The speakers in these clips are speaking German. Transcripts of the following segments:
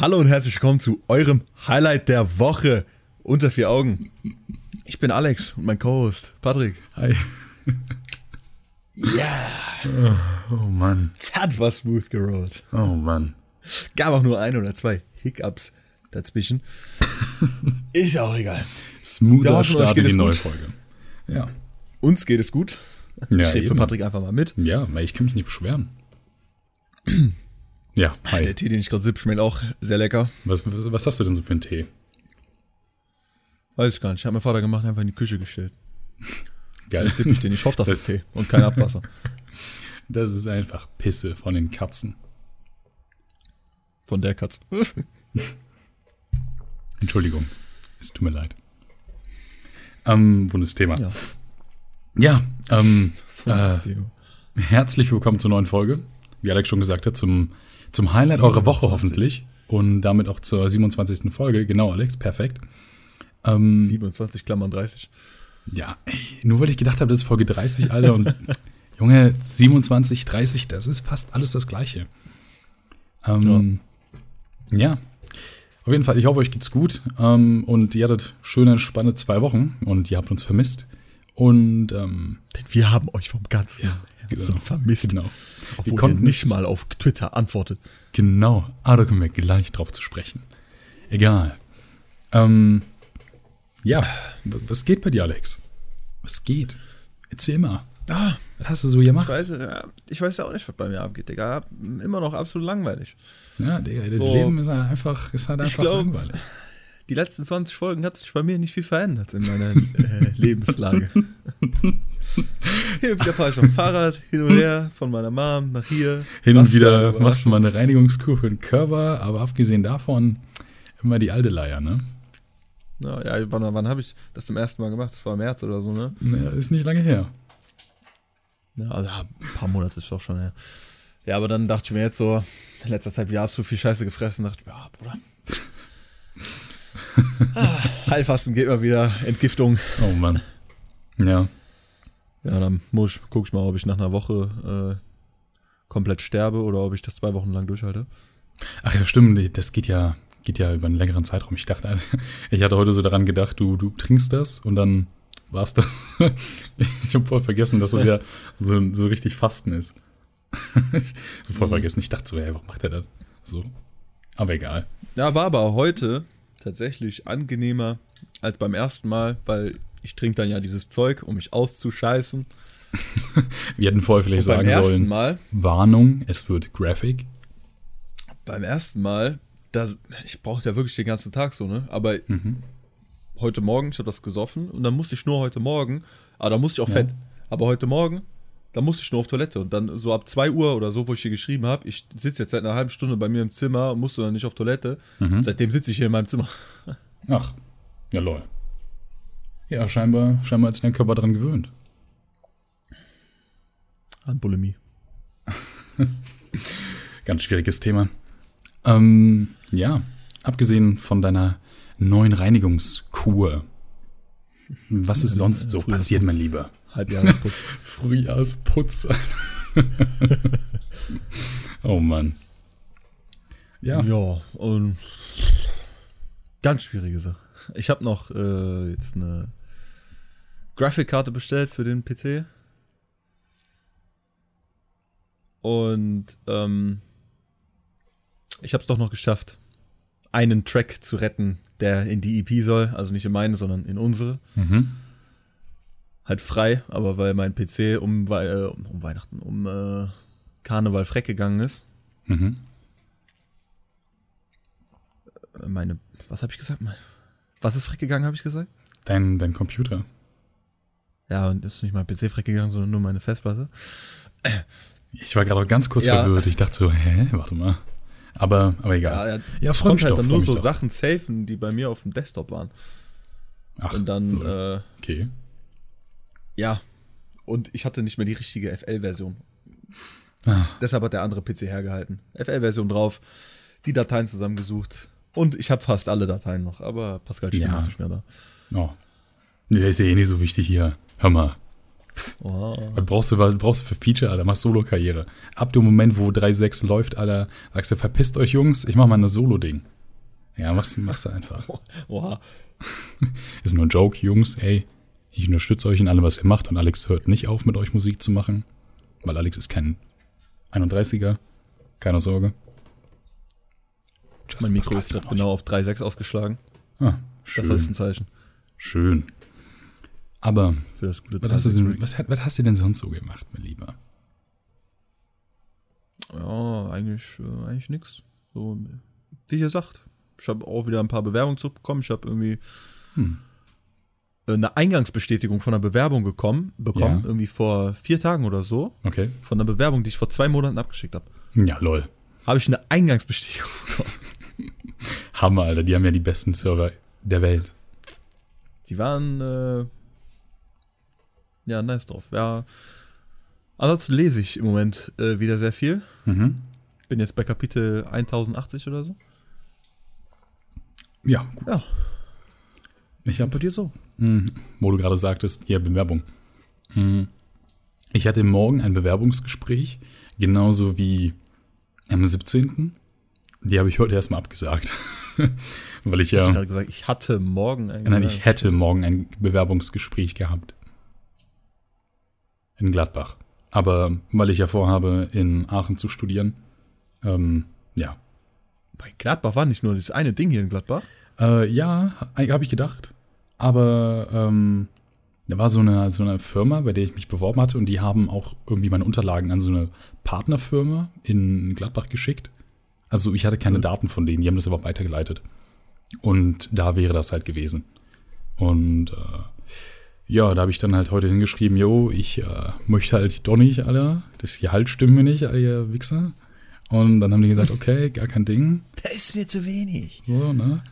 Hallo und herzlich willkommen zu eurem Highlight der Woche unter vier Augen. Ich bin Alex und mein Co-Host Patrick. Hi. Ja, Oh Mann. das war smooth gerollt. Oh Mann. Gab auch nur ein oder zwei Hiccups dazwischen. Ist ja auch egal. Smoother hoffen, Start in die neue gut. Folge. Ja. Uns geht es gut. Ja, Steht für. Patrick einfach mal mit. Ja, weil ich kann mich nicht beschweren. Ja, hi. Der Tee, den ich gerade sipp, schmeckt auch sehr lecker. Was, was, was hast du denn so für einen Tee? Weiß ich gar nicht. Ich habe meinen Vater gemacht, einfach in die Küche gestellt. Geil. Jetzt sipp ich den. Ich hoffe, das Das- ist Tee und kein Abwasser. Das ist einfach Pisse von den Katzen. Von der Katze. Entschuldigung. Es tut mir leid. Ähm, wundes Thema. Ja. Ja, ähm, Äh, herzlich willkommen zur neuen Folge. Wie Alex schon gesagt hat, zum, zum Highlight eurer Woche 27. hoffentlich. Und damit auch zur 27. Folge. Genau, Alex, perfekt. Ähm, 27 Klammern 30. Ja, ey, nur weil ich gedacht habe, das ist Folge 30, Alter. Und Junge, 27, 30, das ist fast alles das Gleiche. Ähm, ja. Auf jeden Fall, ich hoffe, euch geht's gut. Ähm, und ihr hattet schöne, spannende zwei Wochen und ihr habt uns vermisst. Und ähm, Denn wir haben euch vom ganzen Ja, Genau. vermisst. genau. Obwohl ihr konnten nicht mal auf Twitter antwortet. Genau. Ah, da kommen wir gleich drauf zu sprechen. Egal. Ähm, ja, was, was geht bei dir, Alex? Was geht? Erzähl mal. Ah, Was hast du so gemacht? ich weiß, ja, ich weiß ja auch nicht, was bei mir abgeht, Digga. Immer noch absolut langweilig. Ja, Digga, das So. Leben ist halt einfach, ist halt Ich einfach glaub- langweilig. Die letzten 20 Folgen hat sich bei mir nicht viel verändert in meiner äh, Lebenslage. Und wieder fahre ich auf dem Fahrrad, hin und her, von meiner Mom nach hier. Hin und wieder machst du mal eine Reinigungskur für den Körper, aber abgesehen davon immer die alte Leier, ne? Ja, ja wann, wann habe ich das zum ersten Mal gemacht? Das war im März oder so, ne? Naja, ist nicht lange her. Ja, also ja, ein paar Monate ist doch schon her. Ja, aber dann dachte ich mir jetzt so, in letzter Zeit wieder absolut viel Scheiße gefressen, dachte ich mir, ja, Bruder. ah, Heilfasten geht mal wieder, Entgiftung. Oh Mann. Ja. Ja, dann muss ich, guck ich mal, ob ich nach einer Woche äh, komplett sterbe oder ob ich das zwei Wochen lang durchhalte. Ach ja, stimmt, das geht ja, geht ja über einen längeren Zeitraum. Ich dachte, ich hatte heute so daran gedacht, du, du trinkst das und dann war's das. Ich habe voll vergessen, dass das ja so, so richtig Fasten ist. so voll Mhm. vergessen. Ich dachte so, ey, warum macht er das? So. Aber egal. Ja, war aber heute tatsächlich angenehmer als beim ersten Mal, weil ich trinke dann ja dieses Zeug, um mich auszuscheißen. Wir hätten vorher vielleicht Und beim sagen ersten sollen, Mal, Warnung, es wird graphic. beim ersten Mal, da, ich brauchte ja wirklich den ganzen Tag so, ne? Aber Mhm. heute Morgen, ich habe das gesoffen und dann musste ich nur heute Morgen, aber da musste ich auch Ja. fett. Aber heute Morgen, da musste ich nur auf Toilette und dann so ab 2 Uhr oder so, wo ich hier geschrieben habe, ich sitze jetzt seit einer halben Stunde bei mir im Zimmer, musste dann nicht auf Toilette. Mhm. Seitdem sitze ich hier in meinem Zimmer. Ach, ja lol. Ja, scheinbar, scheinbar hat sich dein Körper dran gewöhnt. An Bulimie. Ganz schwieriges Thema. Ähm, ja, abgesehen von deiner neuen Reinigungskur. Was ist sonst so passiert, mein Lieber? Halbjahresputz. Frühjahrsputz. oh Mann. Ja, Ja, und ganz schwierige Sache. Ich habe noch äh, jetzt eine Grafikkarte bestellt für den PC. Und ähm, ich habe es doch noch geschafft, einen Track zu retten, der in die EP soll. Also nicht in meine, sondern in unsere. mhm. Halt frei, aber weil mein PC um, äh, um, Weihnachten, um äh, Karneval freck gegangen ist. Mhm. Äh, Meine, was habe ich gesagt? Was ist freck gegangen, habe ich gesagt? Dein, dein Computer. Ja, und ist nicht mein PC freck gegangen, sondern nur meine Festplatte. Ich war gerade ganz kurz Ja. verwirrt. Ich dachte so, hä, warte mal. Aber, aber egal. er Ja, ich freu mich konnte halt doch, dann nur so doch. Sachen safen, die bei mir auf dem Desktop waren. Ach, Und dann, äh, okay. ja. Und ich hatte nicht mehr die richtige FL-Version. Ah, Deshalb hat der andere PC hergehalten. FL-Version drauf, die Dateien zusammengesucht. Und ich habe fast alle Dateien noch, aber Pascal Stimme Ja. ist nicht mehr da. oh. Nee, ist ja eh nicht so wichtig hier. Hör mal. Oh. Was brauchst du, was brauchst du für Feature, Alter? Mach Solo-Karriere. Ab dem Moment, wo 3.6 läuft, Alter, sagst du, verpisst euch, Jungs, ich mach mal eine Solo-Ding. Ja, machst, machst du einfach. Oha. Ist nur ein Joke, Jungs, ey. Ich unterstütze euch in allem, was ihr macht und Alex hört nicht auf, mit euch Musik zu machen. Weil Alex ist kein 31er. Keine Sorge. Just mein Mikro ist gerade genau auf 3.6 ausgeschlagen. Ah, schön. Das ist ein Zeichen. Schön. Aber was hast, du, was, was, hast du denn sonst so gemacht, mein Lieber? Ja, eigentlich, äh, eigentlich nichts. So, wie gesagt, ich habe auch wieder ein paar Bewerbungen zurückbekommen. Ich habe irgendwie hm. eine Eingangsbestätigung von einer Bewerbung gekommen, bekommen, ja. irgendwie vor vier Tagen oder so. Okay. Von einer Bewerbung, die ich vor zwei Monaten abgeschickt habe. Ja, lol. Habe ich eine Eingangsbestätigung bekommen. Hammer, Alter, die haben ja die besten Server der Welt. Die waren äh, ja nice drauf. Ja. Ansonsten lese ich im Moment äh, wieder sehr viel. Mhm. Bin jetzt bei Kapitel 1080 oder so. Ja, gut. Ja. Ich habe bei dir so. Mh, wo du gerade sagtest, ja, Bewerbung. Mh, ich hatte morgen ein Bewerbungsgespräch, genauso wie am 17. Die habe ich heute erstmal abgesagt. Weil ich ja. Hast du gerade gesagt, ich hatte morgen ein Nein, ich hätte morgen ein Bewerbungsgespräch gehabt. In Gladbach. Aber weil ich ja vorhabe, in Aachen zu studieren, ähm, ja. Bei Gladbach war nicht nur das eine Ding hier in Gladbach? Äh, ja, habe ich gedacht. Aber ähm, da war so eine, so eine Firma, bei der ich mich beworben hatte und die haben auch irgendwie meine Unterlagen an so eine Partnerfirma in Gladbach geschickt. Also ich hatte keine Daten von denen, die haben das aber weitergeleitet. Und da wäre das halt gewesen. Und äh, ja, da habe ich dann halt heute hingeschrieben, jo, ich äh, möchte halt doch nicht, Alter. Das Gehalt stimmt mir nicht, ihr Wichser. Und dann haben die gesagt, okay, gar kein Ding. Das ist mir zu wenig. So, ne?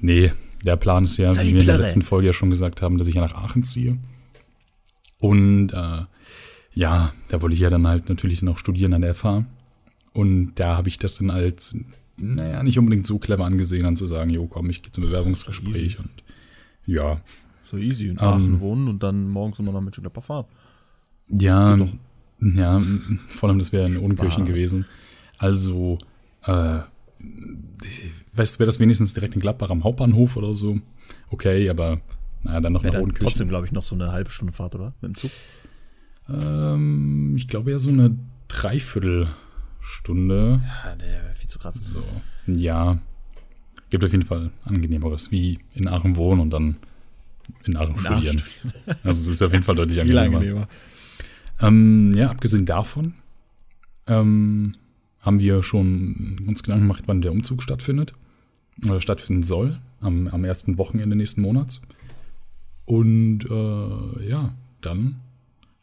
Nee, der Plan ist ja, wie wir in der letzten Folge ja schon gesagt haben, dass ich ja nach Aachen ziehe. Und äh, ja, da wollte ich ja dann halt natürlich noch studieren an der FH. Und da habe ich das dann als, naja, nicht unbedingt so clever angesehen, dann zu sagen, jo, komm, ich gehe zum Bewerbungsgespräch und ja. So easy in Aachen ähm, wohnen und dann morgens immer noch mit Schlepper fahren. Ja, ja, vor allem das wäre in Unkirchen gewesen. Also, äh, weißt du, wäre das wenigstens direkt in Gladbach am Hauptbahnhof oder so? Okay, aber naja, dann noch nach Unkirchen. Trotzdem, glaube ich, noch so eine halbe Stunde Fahrt, oder? Mit dem Zug? Ähm, ich glaube ja so eine Dreiviertel Stunde. Ja, der wäre viel zu krass. So, ja. Gibt auf jeden Fall angenehmeres, wie in Aachen wohnen und dann in Aachen studieren. also es ist auf jeden Fall deutlich angenehmer. angenehmer. Ähm, ja, abgesehen davon ähm, haben wir schon uns Gedanken gemacht, wann der Umzug stattfindet oder stattfinden soll, am, am ersten Wochenende nächsten Monats. Und äh, ja, dann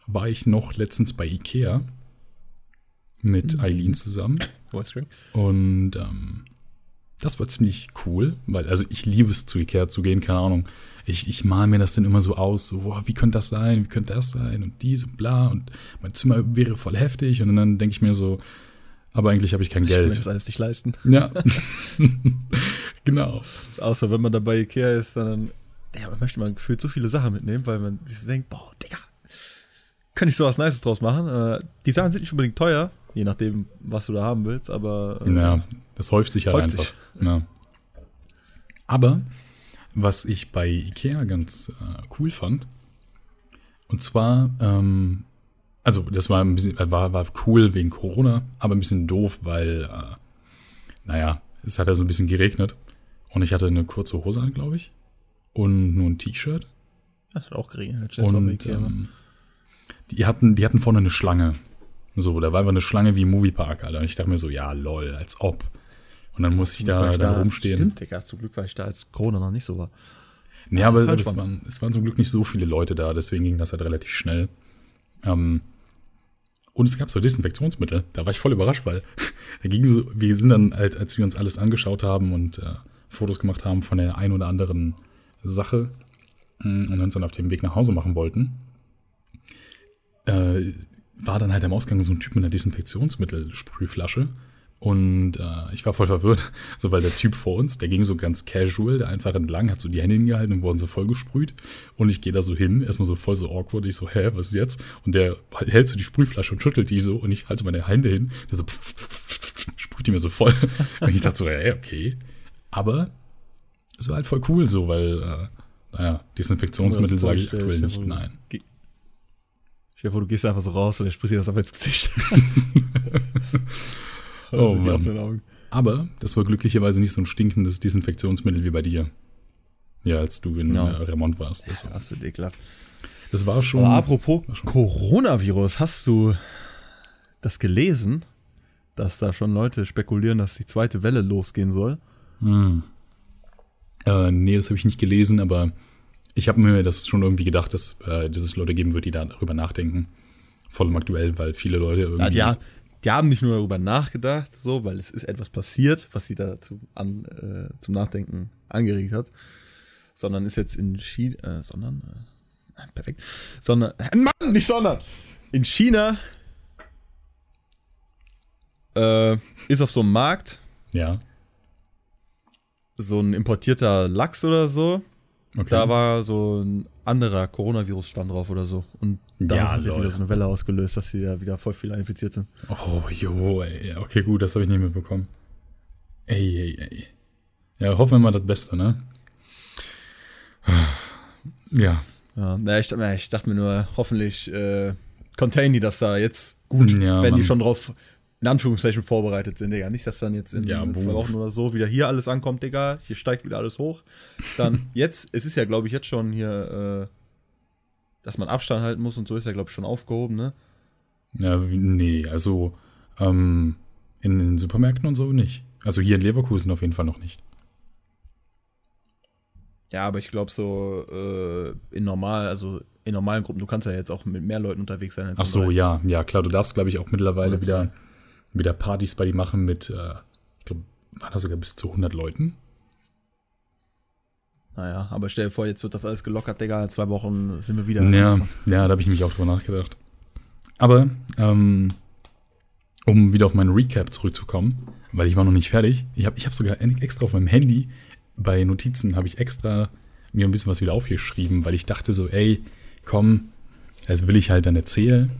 war ich noch letztens bei Ikea mit mhm. Eileen zusammen. Und ähm, das war ziemlich cool, weil, also ich liebe es zu Ikea zu gehen, keine Ahnung. Ich, ich mal mir das dann immer so aus, so, wow, wie könnte das sein, wie könnte das sein und dies und bla und mein Zimmer wäre voll heftig und dann denke ich mir so, aber eigentlich habe ich kein Geld. Ich kann das alles nicht leisten. Ja, genau. Außer wenn man da bei Ikea ist, dann, ja, man möchte man gefühlt so viele Sachen mitnehmen, weil man sich so denkt, boah, Digga, kann ich sowas Nices draus machen. Äh, die Sachen sind nicht unbedingt teuer, je nachdem, was du da haben willst, aber. Äh, ja, das häuft sich halt häuft einfach. Sich. Ja. Aber was ich bei Ikea ganz äh, cool fand, und zwar, ähm, also das war ein bisschen, war, war cool wegen Corona, aber ein bisschen doof, weil, äh, naja, es hat ja so ein bisschen geregnet und ich hatte eine kurze Hose an, glaube ich, und nur ein T-Shirt. Das hat auch geregnet. Und ähm, die hatten, die hatten vorne eine Schlange so, da war einfach eine Schlange wie im Moviepark, Alter. Und ich dachte mir so, ja, lol, als ob. Und dann muss ich da, da, da rumstehen. Stimmt, Digga, zum Glück war ich da, als Corona noch nicht so war. Nee, ja, aber es waren, es waren zum Glück nicht so viele Leute da, deswegen ging das halt relativ schnell. Ähm, und es gab so Desinfektionsmittel. Da war ich voll überrascht, weil da ging so, wir sind dann, als, als wir uns alles angeschaut haben und äh, Fotos gemacht haben von der ein oder anderen Sache mm, und uns dann auf dem Weg nach Hause machen wollten, äh, war dann halt am Ausgang so ein Typ mit einer Desinfektionsmittelsprühflasche Und äh, ich war voll verwirrt, so weil der Typ vor uns, der ging so ganz casual, der einfach entlang, hat so die Hände hingehalten und wurden so voll gesprüht. Und ich gehe da so hin, erstmal so voll so awkward. Ich so, hä, was ist jetzt? Und der hält so die Sprühflasche und schüttelt die so und ich halte meine Hände hin. Der so pff, pff, pff, sprüht die mir so voll. Und ich dachte so, hä, okay. Aber es war halt voll cool so, weil, äh, naja, Desinfektionsmittel sage ich aktuell nicht, nein. Ich vor, du gehst einfach so raus und er spricht dir das auf ins Gesicht. oh Mann. Aber das war glücklicherweise nicht so ein stinkendes Desinfektionsmittel wie bei dir. Ja, als du in ja. Remont warst. Das, ja, das wird ekelhaft. Das war schon. Aber apropos schon Coronavirus, hast du das gelesen, dass da schon Leute spekulieren, dass die zweite Welle losgehen soll? Hm. Äh, nee, das habe ich nicht gelesen, aber ich habe mir das schon irgendwie gedacht, dass, äh, dass es Leute geben wird, die darüber nachdenken. Vor allem aktuell, weil viele Leute irgendwie. Ja, die haben nicht nur darüber nachgedacht, so, weil es ist etwas passiert, was sie dazu an, äh, zum Nachdenken angeregt hat, sondern ist jetzt in China, äh, sondern, äh, perfekt, sondern, Mann, nicht sondern, in China äh, ist auf so einem Markt, ja, so ein importierter Lachs oder so, okay. da war so ein anderer Coronavirus-Stand drauf oder so. Und da ja, hat sich wieder so eine Welle ausgelöst, dass sie ja wieder voll viele infiziert sind. Oh, jo, ey. Okay, gut, das habe ich nicht mitbekommen. Ey, ey, ey. Ja, hoffen wir mal das Beste, ne? Ja. Ja, na, ich, ich dachte mir nur, hoffentlich äh, contain die das da jetzt gut, ja, wenn Mann. die schon drauf in Anführungszeichen vorbereitet sind, Digga. Nicht, dass dann jetzt in, ja, in zwei Wochen oder so wieder hier alles ankommt, Digga. Hier steigt wieder alles hoch. Dann jetzt, es ist ja, glaube ich, jetzt schon hier äh, dass man Abstand halten muss und so ist ja, glaube ich, schon aufgehoben, ne? Ja, nee, also ähm, in den Supermärkten und so nicht. Also hier in Leverkusen auf jeden Fall noch nicht. Ja, aber ich glaube so äh, in normal, also in normalen Gruppen, du kannst ja jetzt auch mit mehr Leuten unterwegs sein. Als Ach so, ja, ja, klar, du darfst, glaube ich, auch mittlerweile wieder, wieder Partys bei dir machen mit, äh, ich glaube, waren da sogar bis zu 100 Leuten? Naja, aber stell dir vor, jetzt wird das alles gelockert, Digga. In zwei Wochen sind wir wieder. Ja, ja da habe ich mich auch drüber nachgedacht. Aber, ähm, um wieder auf meinen Recap zurückzukommen, weil ich war noch nicht fertig. Ich habe ich hab sogar extra auf meinem Handy bei Notizen habe ich extra mir ein bisschen was wieder aufgeschrieben, weil ich dachte so, ey, komm, das will ich halt dann erzählen.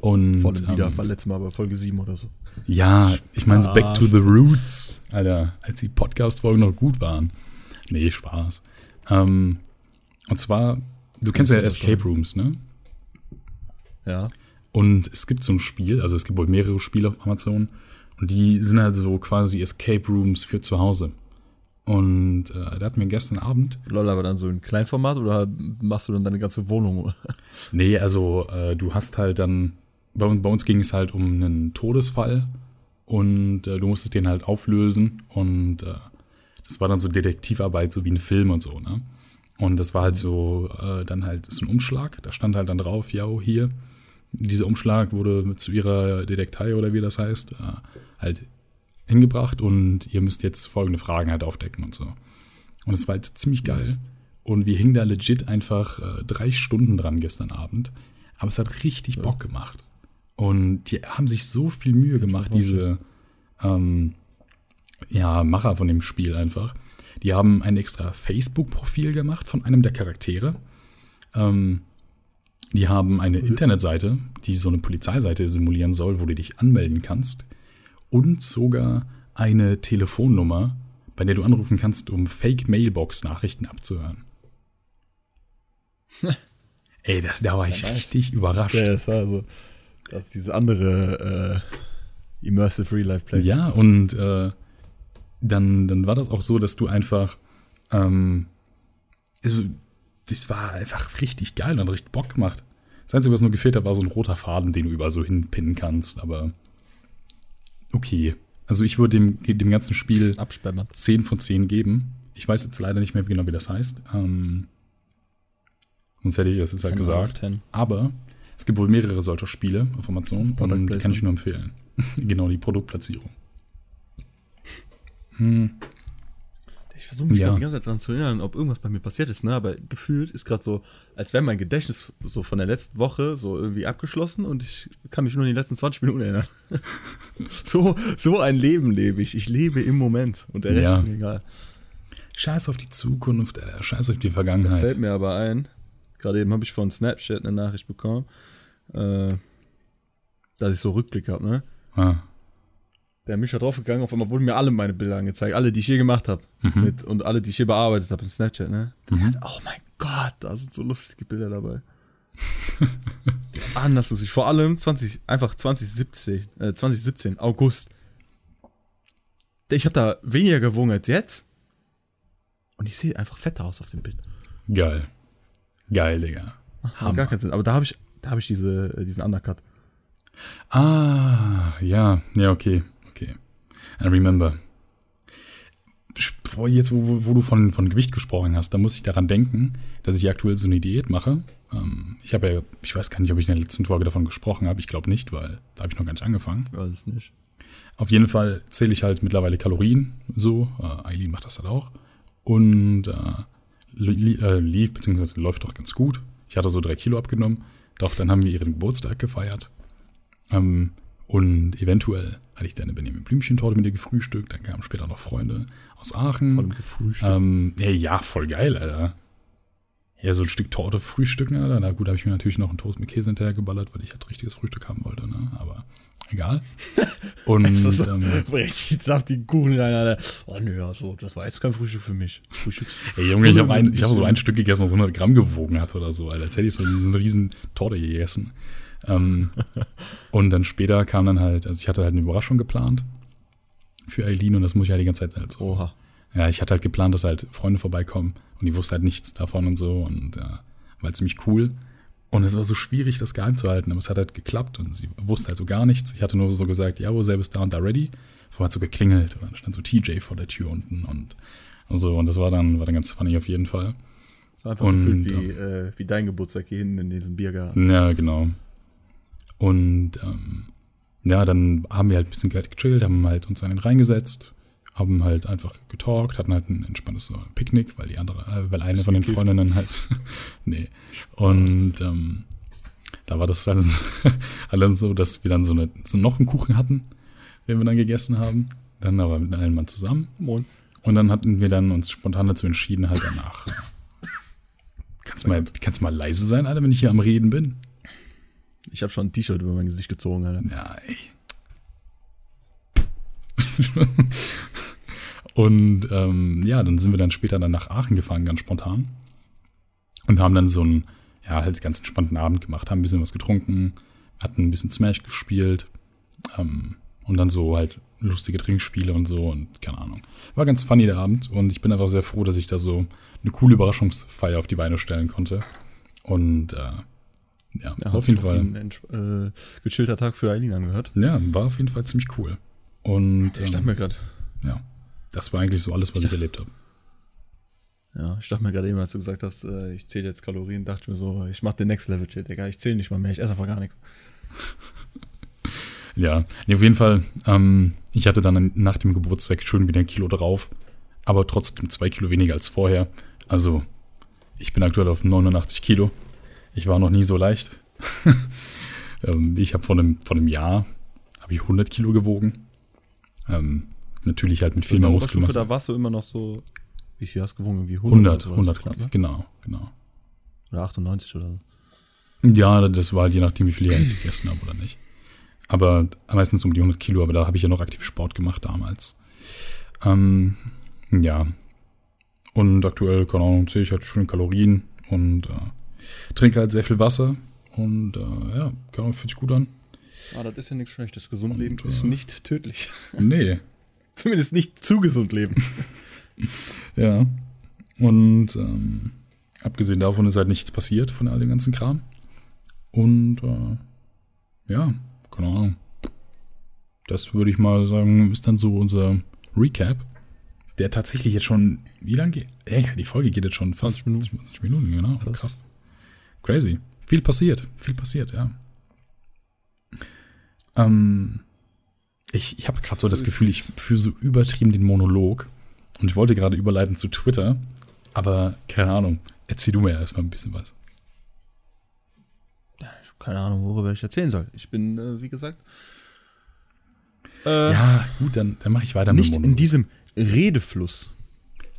Und, Voll wieder, ähm, war letztes Mal bei Folge 7 oder so. Ja, ich meine so Back to the Roots, Alter, als die Podcast-Folgen noch gut waren. Nee, Spaß. Ähm, und zwar, du kennst ja Escape Rooms, ne? Ja. Und es gibt so ein Spiel, also es gibt wohl mehrere Spiele auf Amazon. Und die sind halt so quasi Escape Rooms für zu Hause. Und äh, da hatten wir gestern Abend. Lol, aber dann so in Kleinformat oder machst du dann deine ganze Wohnung? nee, also äh, du hast halt dann. Bei, bei, uns ging es halt um einen Todesfall und äh, du musstest den halt auflösen und äh, das war dann so Detektivarbeit, so wie ein Film und so, ne? Und das war halt so, äh, dann halt so ein Umschlag, da stand halt dann drauf, ja, hier, dieser Umschlag wurde zu ihrer Detektei oder wie das heißt, äh, halt hingebracht und ihr müsst jetzt folgende Fragen halt aufdecken und so. Und es war halt ziemlich geil. Und wir hingen da legit einfach äh, drei Stunden dran gestern Abend. Aber es hat richtig ja. Bock gemacht. Und die haben sich so viel Mühe gemacht, diese, ähm, ja, Macher von dem Spiel einfach. Die haben ein extra Facebook-Profil gemacht von einem der Charaktere. Ähm, die haben eine mhm. Internetseite, die so eine Polizeiseite simulieren soll, wo du dich anmelden kannst. Und sogar eine Telefonnummer, bei der du anrufen kannst, um Fake-Mailbox-Nachrichten abzuhören. Ey, das, da war ich ja, richtig überrascht. Ja, das war so, das ist diese andere äh, Immersive Real Life Play. Ja, und äh, dann, dann war das auch so, dass du einfach, ähm, also, das war einfach richtig geil und richtig Bock gemacht. Das Einzige, was nur gefehlt hat, war so ein roter Faden, den du überall so hinpinnen kannst, aber okay. Also ich würde dem, dem ganzen Spiel Absperren. 10 von 10 geben. Ich weiß jetzt leider nicht mehr genau, wie das heißt. Ähm, sonst hätte ich es jetzt halt gesagt. Aber es gibt wohl mehrere solcher Spiele auf Amazon und die kann ich nur empfehlen. genau, die Produktplatzierung. Hm. Ich versuche mich Ja. die ganze Zeit daran zu erinnern, ob irgendwas bei mir passiert ist, ne? Aber gefühlt ist gerade so, als wäre mein Gedächtnis so von der letzten Woche so irgendwie abgeschlossen und ich kann mich nur an die letzten 20 Minuten erinnern. so, so ein Leben lebe ich. Ich lebe im Moment und der Rest Ja. ist mir egal. Scheiß auf die Zukunft, Alter. Scheiß auf die Da Vergangenheit. fällt mir aber ein, gerade eben habe ich von Snapchat eine Nachricht bekommen, äh, dass ich so Rückblick habe, ne? Ah. Der Mischer draufgegangen, auf einmal wurden mir alle meine Bilder angezeigt, alle, die ich je gemacht habe. Mhm. Und alle, die ich je bearbeitet habe in Snapchat, ne? Mhm. oh mein Gott, da sind so lustige Bilder dabei. Anders lustig. Vor allem 20, einfach 2017, äh, 2017, August. Ich habe da weniger gewogen als jetzt. Und ich sehe einfach fetter aus auf dem Bild. Geil. Geil, Digga. Hat gar keinen Sinn. Aber da habe ich, da habe ich diese, äh, diesen Undercut. Ah, ja, ja, okay, okay. I remember. Jetzt, wo, wo- du von, von Gewicht gesprochen hast, da muss ich daran denken, dass ich aktuell so eine Diät mache. Ähm, ich habe ja, ich weiß gar nicht, ob ich in der letzten Folge davon gesprochen habe. Ich glaube nicht, weil da habe ich noch gar nicht angefangen. Weiß nicht. Auf jeden Fall zähle ich halt mittlerweile Kalorien so. Äh, Eileen macht das halt auch. Und äh, li äh, lief, beziehungsweise läuft doch ganz gut. Ich hatte so drei Kilo abgenommen. Doch dann haben wir ihren Geburtstag gefeiert. Ähm, und eventuell hatte ich dann eine Benjamin Blümchen-Torte mit ihr gefrühstückt. Dann kamen später noch Freunde aus Aachen. Vor allem gefrühstückt. Ähm, ja, ja, voll geil, Alter. Ja, so ein Stück Torte frühstücken, Alter. Na gut, habe ich mir natürlich noch einen Toast mit Käse hinterher geballert, weil ich halt richtiges Frühstück haben wollte, ne? Aber egal. Und ist ähm, richtig saftigen Kuchen rein, Alter. Oh nö, also, das war jetzt kein Frühstück für mich. Frühstück. ey, Junge, ich habe hab so ein Stück gegessen, was 100 Gramm gewogen hat oder so, Alter. Als hätte ich so diese riesen Torte gegessen. Ähm, und dann später kam dann halt, also ich hatte halt eine Überraschung geplant für Eileen und das muss ich halt die ganze Zeit halt so Oha. Ja, ich hatte halt geplant, dass halt Freunde vorbeikommen und die wusste halt nichts davon und so und äh, war halt ziemlich cool. Und es war so schwierig, das geheim zu halten, aber es hat halt geklappt und sie wusste halt so gar nichts. Ich hatte nur so gesagt, ja, wo selbst da und da ready. Vorher hat so geklingelt und dann stand so TJ vor der Tür unten und, und so und das war dann, war dann ganz funny auf jeden Fall. Das war einfach Und, gefühlt wie, äh, wie dein Geburtstag hier hinten in diesem Biergarten. Ja, genau. Und ähm, ja, dann haben wir halt ein bisschen gechillt, haben halt uns dann reingesetzt, haben halt einfach getalkt, hatten halt ein entspanntes Picknick, weil die andere, äh, weil eine von den gekifft? Freundinnen halt, nee. Und ähm, da war das dann so, halt so, dass wir dann so, eine, so noch einen Kuchen hatten, den wir dann gegessen haben. Dann aber mit allen Mann zusammen. Moin. Und dann hatten wir dann uns spontan dazu entschieden, halt danach. Kannst mal, kannst mal leise sein, Alter, wenn ich hier am Reden bin? Ich habe schon ein T-Shirt über mein Gesicht gezogen, Alter. Ja, ey. und ähm, ja, dann sind wir dann später dann nach Aachen gefahren, ganz spontan. Und haben dann so einen, ja, halt ganz entspannten Abend gemacht, haben ein bisschen was getrunken, hatten ein bisschen Smash gespielt ähm, und dann so halt lustige Trinkspiele und so und keine Ahnung. War ganz funny der Abend und ich bin einfach sehr froh, dass ich da so eine coole Überraschungsfeier auf die Beine stellen konnte. Und äh, ja, Ja, auf jeden Fall. Ein äh, gechillter Tag für Eileen angehört. Ja, war auf jeden Fall ziemlich cool. Und Ich dachte ähm, mir gerade, ja, das war eigentlich so alles, was ich erlebt habe. ja, ich dachte mir gerade eben, als du gesagt hast, äh, ich zähle jetzt Kalorien, dachte ich mir so, ich mache den Next Level Shit, Digga. Ich zähle nicht mal mehr, ich esse einfach gar nichts. Ja, nee, auf jeden Fall. Ähm, ich hatte dann nach dem Geburtstag schon wieder ein Kilo drauf, aber trotzdem zwei Kilo weniger als vorher. Also, ich bin aktuell auf 89 Kilo. Ich war noch nie so leicht. ähm, ich habe vor einem, vor einem Jahr habe ich 100 Kilo gewogen. Ähm, natürlich halt mit viel mehr Muskelmasse. da warst du immer noch so, wie viel hast du gewogen? Wie 100, oder sowas? 100, Knapp, ne? genau, genau. Oder 98 oder so. Ja, das war halt je nachdem, wie viel ich gegessen habe oder nicht. Aber meistens um die 100 Kilo, aber da habe ich ja noch aktiv Sport gemacht damals. Ähm, ja. Und aktuell, keine Ahnung, zähle ich halt schön Kalorien und äh, trinke halt sehr viel Wasser. Und äh, ja, Ahnung, fühlt sich gut an. Ah, das ist ja nichts Schlechtes. Gesund Und, leben ist äh, nicht tödlich. Nee, Zumindest nicht zu gesund leben. ja. Und ähm, abgesehen davon ist halt nichts passiert von all dem ganzen Kram. Und äh, ja, keine Ahnung. Das würde ich mal sagen, ist dann so unser Recap, der tatsächlich jetzt schon, wie lange geht? Ey, die Folge geht jetzt schon fast 20 Minuten. 20 Minuten, genau. Fast. Krass. Crazy. Viel passiert, viel passiert, ja. Ähm, ich ich habe gerade so das Gefühl, ich führe so übertrieben den Monolog. Und ich wollte gerade überleiten zu Twitter, aber keine Ahnung. Erzähl du mir erstmal ein bisschen was. Ja, ich habe keine Ahnung, worüber ich erzählen soll. Ich bin, äh, wie gesagt. Äh, ja, gut, dann, dann mache ich weiter nicht mit Nicht in diesem Redefluss.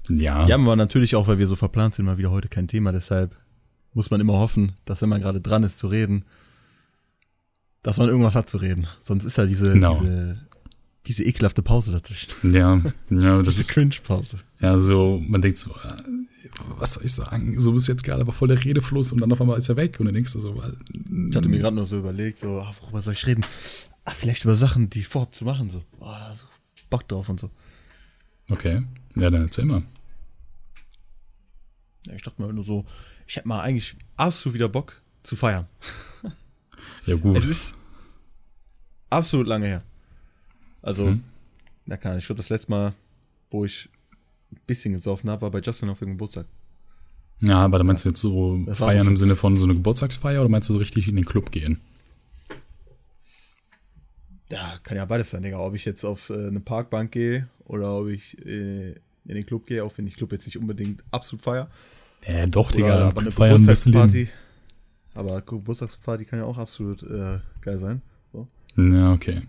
Ja. Ja, aber natürlich auch, weil wir so verplant sind, mal wieder heute kein Thema. Deshalb muss man immer hoffen, dass wenn man gerade dran ist zu reden, dass man irgendwas hat zu reden. Sonst ist da diese, genau. diese, diese ekelhafte Pause dazwischen. Ja, ja das diese Cringe-Pause. Ja, so, man denkt so, äh, was soll ich sagen? So ist jetzt gerade aber voll der Redefluss und dann auf einmal ist er weg und dann denkst du so, weil, Ich hatte mir gerade nur so überlegt, so, ach, worüber soll ich reden? Ach, vielleicht über Sachen, die vorhaben zu machen, so. Oh, so Bock drauf und so. Okay. Ja, dann erzähl mal. Ja, ich dachte mal nur so, ich hätte mal eigentlich absolut wieder Bock zu feiern. Ja, gut. Es ist absolut lange her. Also, hm. na kann ich glaube, das letzte Mal, wo ich ein bisschen gesoffen habe, war bei Justin auf dem Geburtstag. Ja, aber da meinst du jetzt so das feiern im Sinne von so eine Geburtstagsfeier oder meinst du so richtig in den Club gehen? Ja, kann ja beides sein, Digga. Ob ich jetzt auf äh, eine Parkbank gehe oder ob ich äh, in den Club gehe, auch wenn ich Club jetzt nicht unbedingt absolut feier. Ja, doch, Digga. Aber eine Geburtstagsparty. Aber Geburtstagsparty kann ja auch absolut äh, geil sein. So. Ja, okay.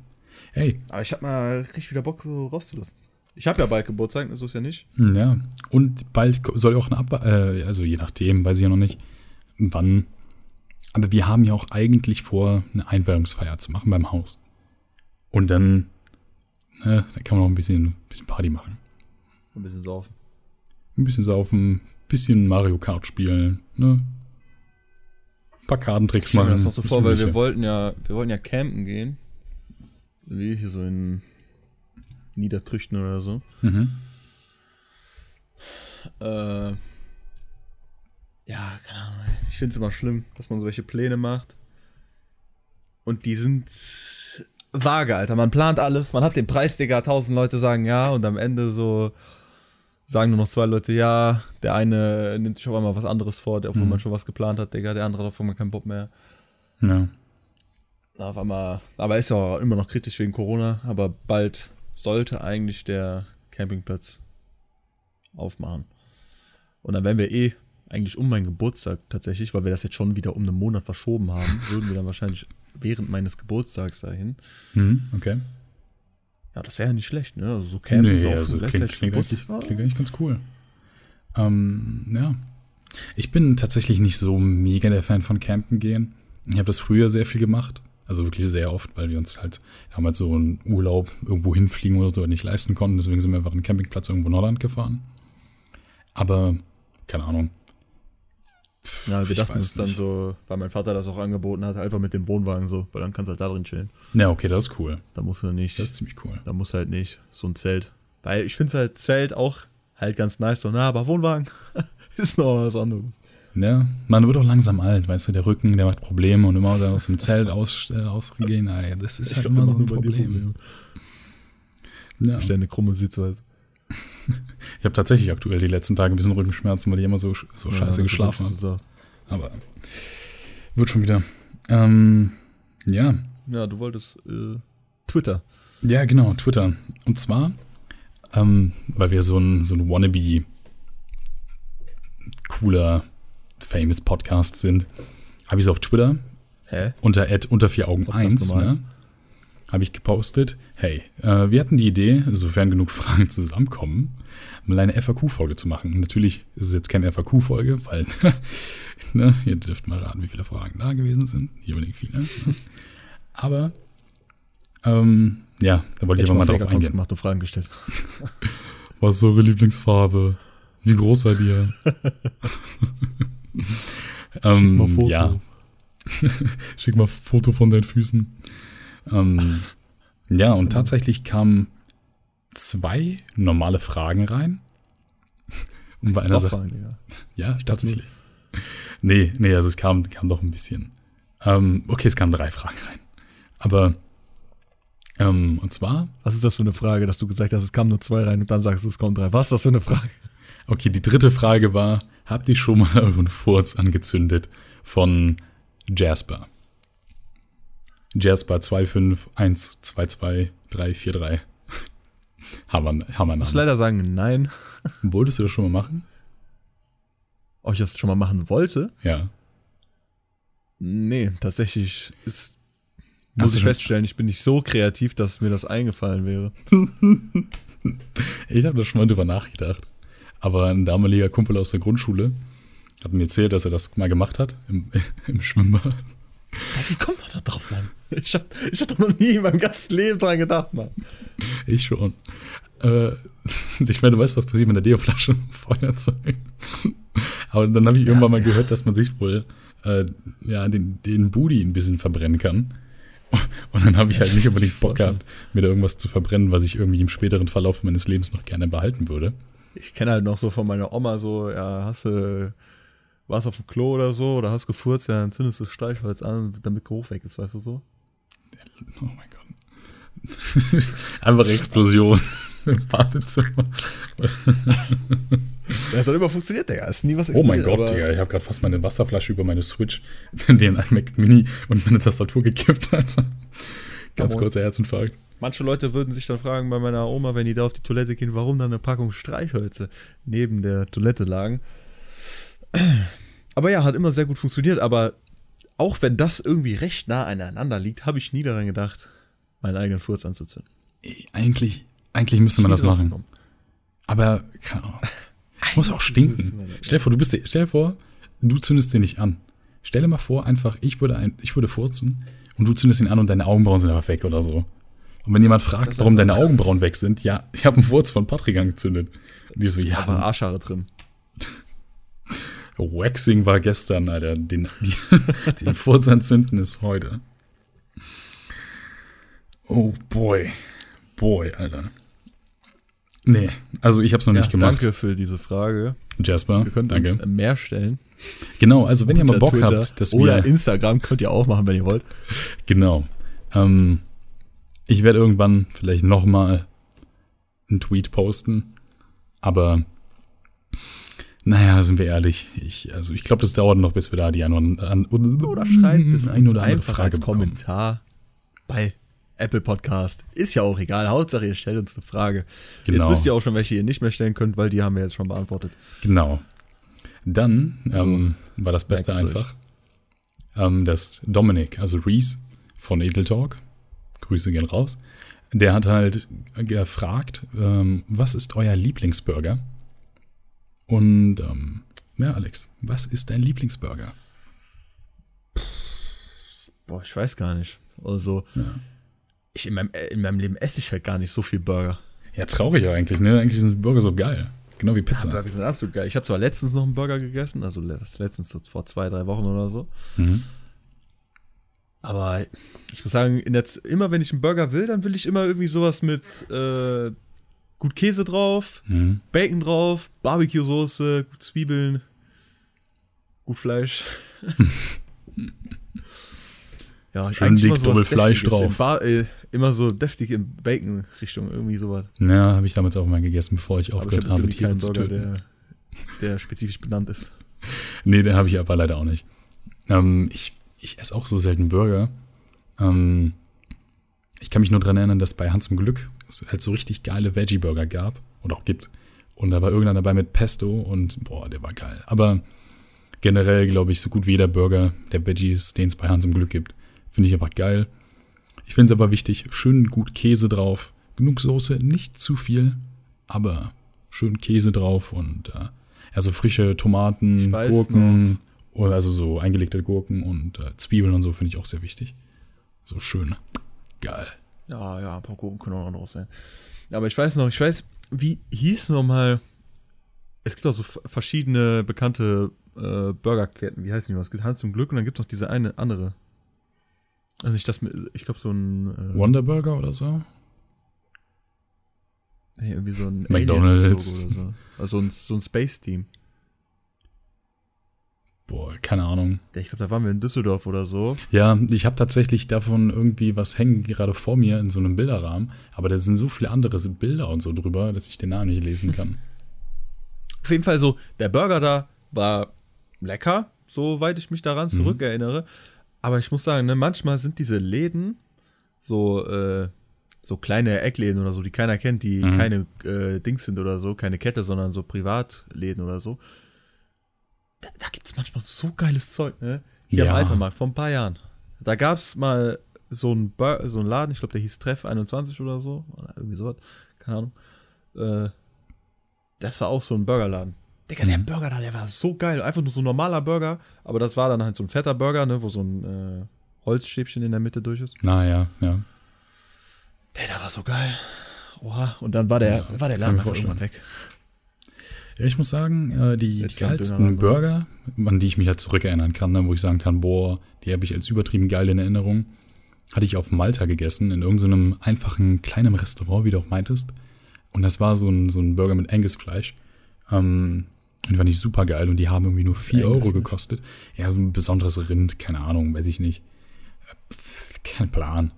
Hey. Aber ich hab mal richtig wieder Bock, so rauszulassen. Ich habe ja bald Geburtstag, so ist ja nicht. Hm, ja, und bald soll auch ein Ab... Äh, also je nachdem, weiß ich ja noch nicht, wann. Aber wir haben ja auch eigentlich vor, eine Einweihungsfeier zu machen beim Haus. Und dann, ne, da kann man noch ein bisschen, bisschen Party machen. Ein bisschen saufen. Ein bisschen saufen, ein bisschen Mario Kart spielen, ne? Ein paar Kartentricks machen. Das noch so vor, weil wir wollten ja, wir wollten ja campen gehen. Wie hier so in Niederkrüchten oder so. Mhm. Äh, ja, keine Ahnung. Ich finde es immer schlimm, dass man solche Pläne macht. Und die sind vage, Alter. Man plant alles, man hat den Preis, Digga. Tausend Leute sagen ja und am Ende so sagen nur noch zwei Leute ja. Der eine nimmt sich auf einmal was anderes vor, obwohl mhm. man schon was geplant hat, Digga. Der andere hat auf einmal keinen Bock mehr. Ja. Auf einmal, aber ist ja immer noch kritisch wegen Corona, aber bald sollte eigentlich der Campingplatz aufmachen. Und dann werden wir eh eigentlich um meinen Geburtstag tatsächlich, weil wir das jetzt schon wieder um einen Monat verschoben haben, würden wir dann wahrscheinlich während meines Geburtstags dahin. Mhm, okay. Ja, das wäre ja nicht schlecht, ne? Also so Campen nee, also klingt, klingt, eigentlich, klingt eigentlich ganz cool. Ähm, ja. Ich bin tatsächlich nicht so mega der Fan von Campen gehen. Ich habe das früher sehr viel gemacht. Also wirklich sehr oft, weil wir uns halt damals so einen Urlaub irgendwo hinfliegen oder so nicht leisten konnten. Deswegen sind wir einfach einen Campingplatz irgendwo in Holland gefahren. Aber, keine Ahnung. Ja, wir ich dachten es dann so, weil mein Vater das auch angeboten hat, einfach mit dem Wohnwagen so, weil dann kannst du halt da drin chillen. Ja, okay, das ist cool. Da musst du nicht. Das ist ziemlich cool. Da muss halt nicht so ein Zelt. Weil ich finde halt Zelt auch halt ganz nice, so, na, aber Wohnwagen ist noch was anderes. Ja, man wird auch langsam alt, weißt du, der Rücken, der macht Probleme und immer aus dem Zelt aus, äh, ausgehen, ey, das ist ich halt immer so ein Problem. Ja. Ich eine krumme Sitzweise. Ich habe tatsächlich aktuell die letzten Tage ein bisschen Rückenschmerzen, weil ich immer so, so ja, scheiße geschlafen habe. Aber wird schon wieder. Ähm, ja. Ja, du wolltest äh, Twitter. Ja, genau, Twitter. Und zwar, ähm, weil wir so ein, so ein Wannabe cooler, famous Podcast sind, habe ich es auf Twitter Hä? unter unter vier Augen 1, ne? Habe ich gepostet, hey, äh, wir hatten die Idee, sofern genug Fragen zusammenkommen, mal eine FAQ-Folge zu machen. Natürlich ist es jetzt keine FAQ-Folge, weil ne, ihr dürft mal raten, wie viele Fragen da gewesen sind. Nicht unbedingt viele. Ne? Aber ähm, ja, da wollte ich aber mal drauf eingehen. gemacht und Fragen gestellt. Was ist eure Lieblingsfarbe? Wie groß seid ihr? ähm, mal Foto. Ja. Schick mal Foto von deinen Füßen. Ähm, ja, und tatsächlich kamen zwei normale Fragen rein. Und bei einer Sache. Ja, ja tatsächlich. Nee, nee, also es kam, kam doch ein bisschen. Ähm, okay, es kamen drei Fragen rein. Aber, ähm, und zwar. Was ist das für eine Frage, dass du gesagt hast, es kamen nur zwei rein und dann sagst du, es kommen drei? Was ist das für eine Frage? Okay, die dritte Frage war: Habt ihr schon mal euren Furz angezündet von Jasper? Jasper 2512243. Hammer, Hammer Ich muss leider sagen, nein. Wolltest du das schon mal machen? Ob ich das schon mal machen wollte? Ja. Nee, tatsächlich ist, muss ich feststellen, ich bin nicht so kreativ, dass mir das eingefallen wäre. Ich habe da schon mal drüber nachgedacht. Aber ein damaliger Kumpel aus der Grundschule hat mir erzählt, dass er das mal gemacht hat im, im Schwimmbad. Wie kommt man da drauf, Mann? Ich hab, ich hab doch noch nie in meinem ganzen Leben dran gedacht, Mann. Ich schon. Äh, ich meine, du weißt, was passiert mit der Deo-Flasche im Feuerzeug. Aber dann habe ich irgendwann mal gehört, dass man sich wohl äh, ja, den, den Booty ein bisschen verbrennen kann. Und dann habe ich halt nicht unbedingt Bock gehabt, mir da irgendwas zu verbrennen, was ich irgendwie im späteren Verlauf meines Lebens noch gerne behalten würde. Ich kenne halt noch so von meiner Oma so, ja, hast du, warst auf dem Klo oder so, oder hast gefurzt, ja, dann zündest du das Streichholz an, damit Geruch weg ist, weißt du so? Oh mein Gott. Einfach Explosion im Badezimmer. Das hat immer funktioniert, Digga. Ist nie was Oh mein Gott, Digga, ich habe gerade fast meine Wasserflasche über meine Switch, den Mac Mini und meine Tastatur gekippt hat. Ganz on. kurzer Herzinfarkt. Manche Leute würden sich dann fragen bei meiner Oma, wenn die da auf die Toilette gehen, warum dann eine Packung Streichhölzer neben der Toilette lagen. Aber ja, hat immer sehr gut funktioniert. Aber auch wenn das irgendwie recht nah aneinander liegt, habe ich nie daran gedacht, meinen eigenen Furz anzuzünden. Eigentlich, eigentlich müsste man das machen. Aber, keine Ahnung. Muss auch stinken. Stell dir vor, du bist, stell dir vor, du zündest den nicht an. Stell dir mal vor, einfach, ich würde, ein, ich würde furzen und du zündest ihn an und deine Augenbrauen sind einfach weg oder so. Und wenn jemand fragt, Das warum deine Augenbrauen weg sind, ja, ich habe einen Furz von Patrick angezündet. Und die so, ja, Da war Arschhaare drin. Waxing war gestern, Alter. Den, die, den Furz anzünden ist heute. Oh boy. Boy, Alter. Nee, also ich hab's noch Ja, nicht gemacht. danke für diese Frage. Jasper. Wir könnten danke. uns mehr stellen. Genau, also wenn ihr mal Bock Twitter habt, dass Oder wir. Instagram könnt ihr auch machen, wenn ihr wollt. Genau. Ähm, ich werde irgendwann vielleicht nochmal einen Tweet posten. Aber naja, sind wir ehrlich. Ich, also ich glaube, das dauert noch, bis wir da die an, an, Oder schreibt es ein oder andere einfach Frage als. Kommentar bei Apple Podcast. Ist ja auch egal. Hauptsache, ihr stellt uns eine Frage. Jetzt Genau. wisst ihr auch schon, welche ihr nicht mehr stellen könnt, weil die haben wir jetzt schon beantwortet. Genau. Dann ähm, war das Beste einfach, ähm, dass Dominik, also Reese von Edel Talk, Grüße gehen raus, der hat halt gefragt, ähm, was ist euer Lieblingsburger? Und ähm, ja, Alex, was ist dein Lieblingsburger? Boah, ich weiß gar nicht. Also, ich in meinem, äh, in meinem Leben esse ich halt gar nicht so viel Burger. Ja, traurig eigentlich, ne? Eigentlich sind Burger so geil. Genau wie Pizza. Burger sind absolut geil. Ich habe zwar letztens noch einen Burger gegessen, also letztens so vor zwei, drei Wochen oder so. Mhm. Aber ich muss sagen, der immer wenn ich einen Burger will, dann will ich immer irgendwie sowas mit äh, gut Käse drauf, Mhm. Bacon drauf, Barbecue-Soße, gut Zwiebeln, gut Fleisch. ja, ich eigentlich immer Doppelfleisch Deftiges drauf. Bar, äh, immer so deftig in Bacon-Richtung, irgendwie sowas. Ja, habe ich damals auch mal gegessen, bevor ich Aber ich aufgehört habe Tiere zu töten. der, der spezifisch benannt ist. Nee, den habe ich aber leider auch nicht. Ähm, ich, ich esse auch so selten Burger. Ähm, ich kann mich nur daran erinnern, dass bei Hans im Glück es halt so richtig geile Veggie-Burger gab und auch gibt. Und da war irgendeiner dabei mit Pesto und boah, der war geil. Aber generell glaube ich, so gut wie jeder Burger der Veggies, den es bei Hans im Glück gibt, finde ich einfach geil. Ich finde es aber wichtig, schön gut Käse drauf, genug Soße, nicht zu viel, aber schön Käse drauf und äh, also frische Tomaten, Gurken, oder also so eingelegte Gurken und äh, Zwiebeln und so finde ich auch sehr wichtig. So schön. Geil. Ja, ja, ein paar Gurken können auch noch drauf sein. Aber ich weiß noch, ich weiß, wie hieß noch mal. Es gibt auch so verschiedene bekannte äh, Burgerketten. Wie heißen die noch? Es gibt Hans zum Glück und dann gibt es noch diese eine andere. Also nicht das mit, ich glaube so ein. Äh, Wonder Burger oder so? nee, irgendwie so ein McDonald's. Oder so. Also ein, so ein Space-Team. Boah, keine Ahnung. Ich glaube, da waren wir in Düsseldorf oder so. Ja, ich habe tatsächlich davon irgendwie was hängen, gerade vor mir in so einem Bilderrahmen. Aber da sind so viele andere Bilder und so drüber, dass ich den Namen nicht lesen kann. Auf jeden Fall so, der Burger da war lecker, soweit ich mich daran zurückerinnere. Aber ich muss sagen, ne, manchmal sind diese Läden so, äh, so kleine Eckläden oder so, die keiner kennt, die Mhm. keine äh, Dings sind oder so, keine Kette, sondern so Privatläden oder so. Da, da gibt es manchmal so geiles Zeug, ne? Hier Ja. am Altermarkt vor ein paar Jahren. Da gab es mal so einen Bur so einen Laden, ich glaube, der hieß Treff 21 oder so, oder irgendwie sowas, keine Ahnung. Äh, das war auch so ein Burgerladen. Digga, der Mhm. Burger da, der war so geil. Einfach nur so ein normaler Burger, aber das war dann halt so ein fetter Burger, ne, wo so ein äh, Holzstäbchen in der Mitte durch ist. Naja, ja. Der, der war so geil. Oha, und dann war der, Ja, war der Laden einfach irgendwann weg. Ja, ich muss sagen, äh, die, die geilsten Burger, an die ich mich halt zurückerinnern kann, ne, wo ich sagen kann, boah, die habe ich als übertrieben geil in Erinnerung, hatte ich auf Malta gegessen, in irgendeinem einfachen kleinen Restaurant, wie du auch meintest. Und das war so ein, so ein Burger mit Angus-Fleisch. Ähm, und die fand ich super geil und die haben irgendwie nur 4 Euro gekostet. Ja, so ein besonderes Rind, keine Ahnung, weiß ich nicht. Äh, pff, Kein Plan.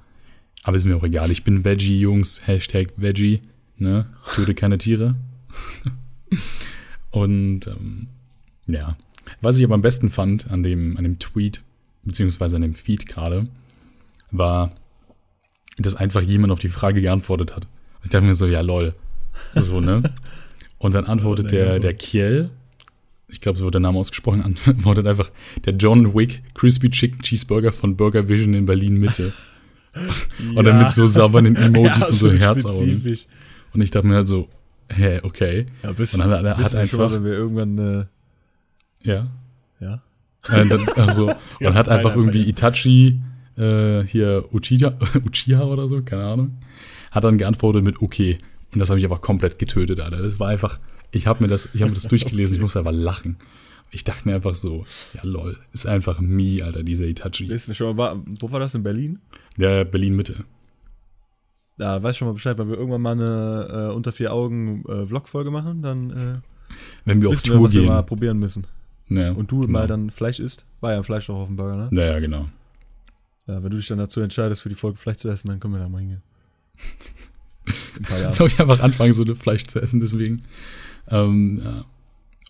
Aber ist mir auch egal. Ich bin Veggie, Jungs. Hashtag Veggie. Ne? Töte keine Tiere. Und ähm, ja. Was ich aber am besten fand an dem, an dem Tweet, beziehungsweise an dem Feed gerade, war, dass einfach jemand auf die Frage geantwortet hat. Ich dachte mir so, ja lol. So, ne? Und dann antwortet der, der Kiel, ich glaube, so wird der Name ausgesprochen, antwortet einfach der John Wick Crispy Chicken Cheeseburger von Burger Vision in Berlin Mitte. Und dann mit so sauberen Emojis und so Herzaugen. spezifisch. Und ich dachte mir halt so, hä, okay. Ja, bis, Und dann hat hat schon mal, einfach, wenn wir irgendwann, äh, ja, ja. Äh, dann, also, Ja, und hat einfach nein, irgendwie Itachi, äh, hier Uchiha, Uchiha oder so, keine Ahnung, hat dann geantwortet mit okay. Und das habe ich aber komplett getötet, Alter. Das war einfach, ich habe mir das, ich habe mir das durchgelesen, ich musste einfach lachen. Ich dachte mir einfach so, ja lol, ist einfach me, Alter, dieser Itachi. Wissen wir schon mal, wo war das in Berlin? Der Berlin Mitte. Da weiß schon mal Bescheid, wenn wir irgendwann mal eine äh, unter vier Augen äh, Vlog-Folge machen, dann äh, Wenn wir auf wissen wir, Tour was wir gehen. mal probieren müssen. Ja, Und du genau. mal dann Fleisch isst. War ja ein Fleisch auch auf dem Burger, ne? Ja, ja, genau. Ja, wenn du dich dann dazu entscheidest, für die Folge Fleisch zu essen, dann können wir da mal hingehen. Jetzt soll ich einfach anfangen, so Fleisch zu essen, deswegen. Ähm, ja.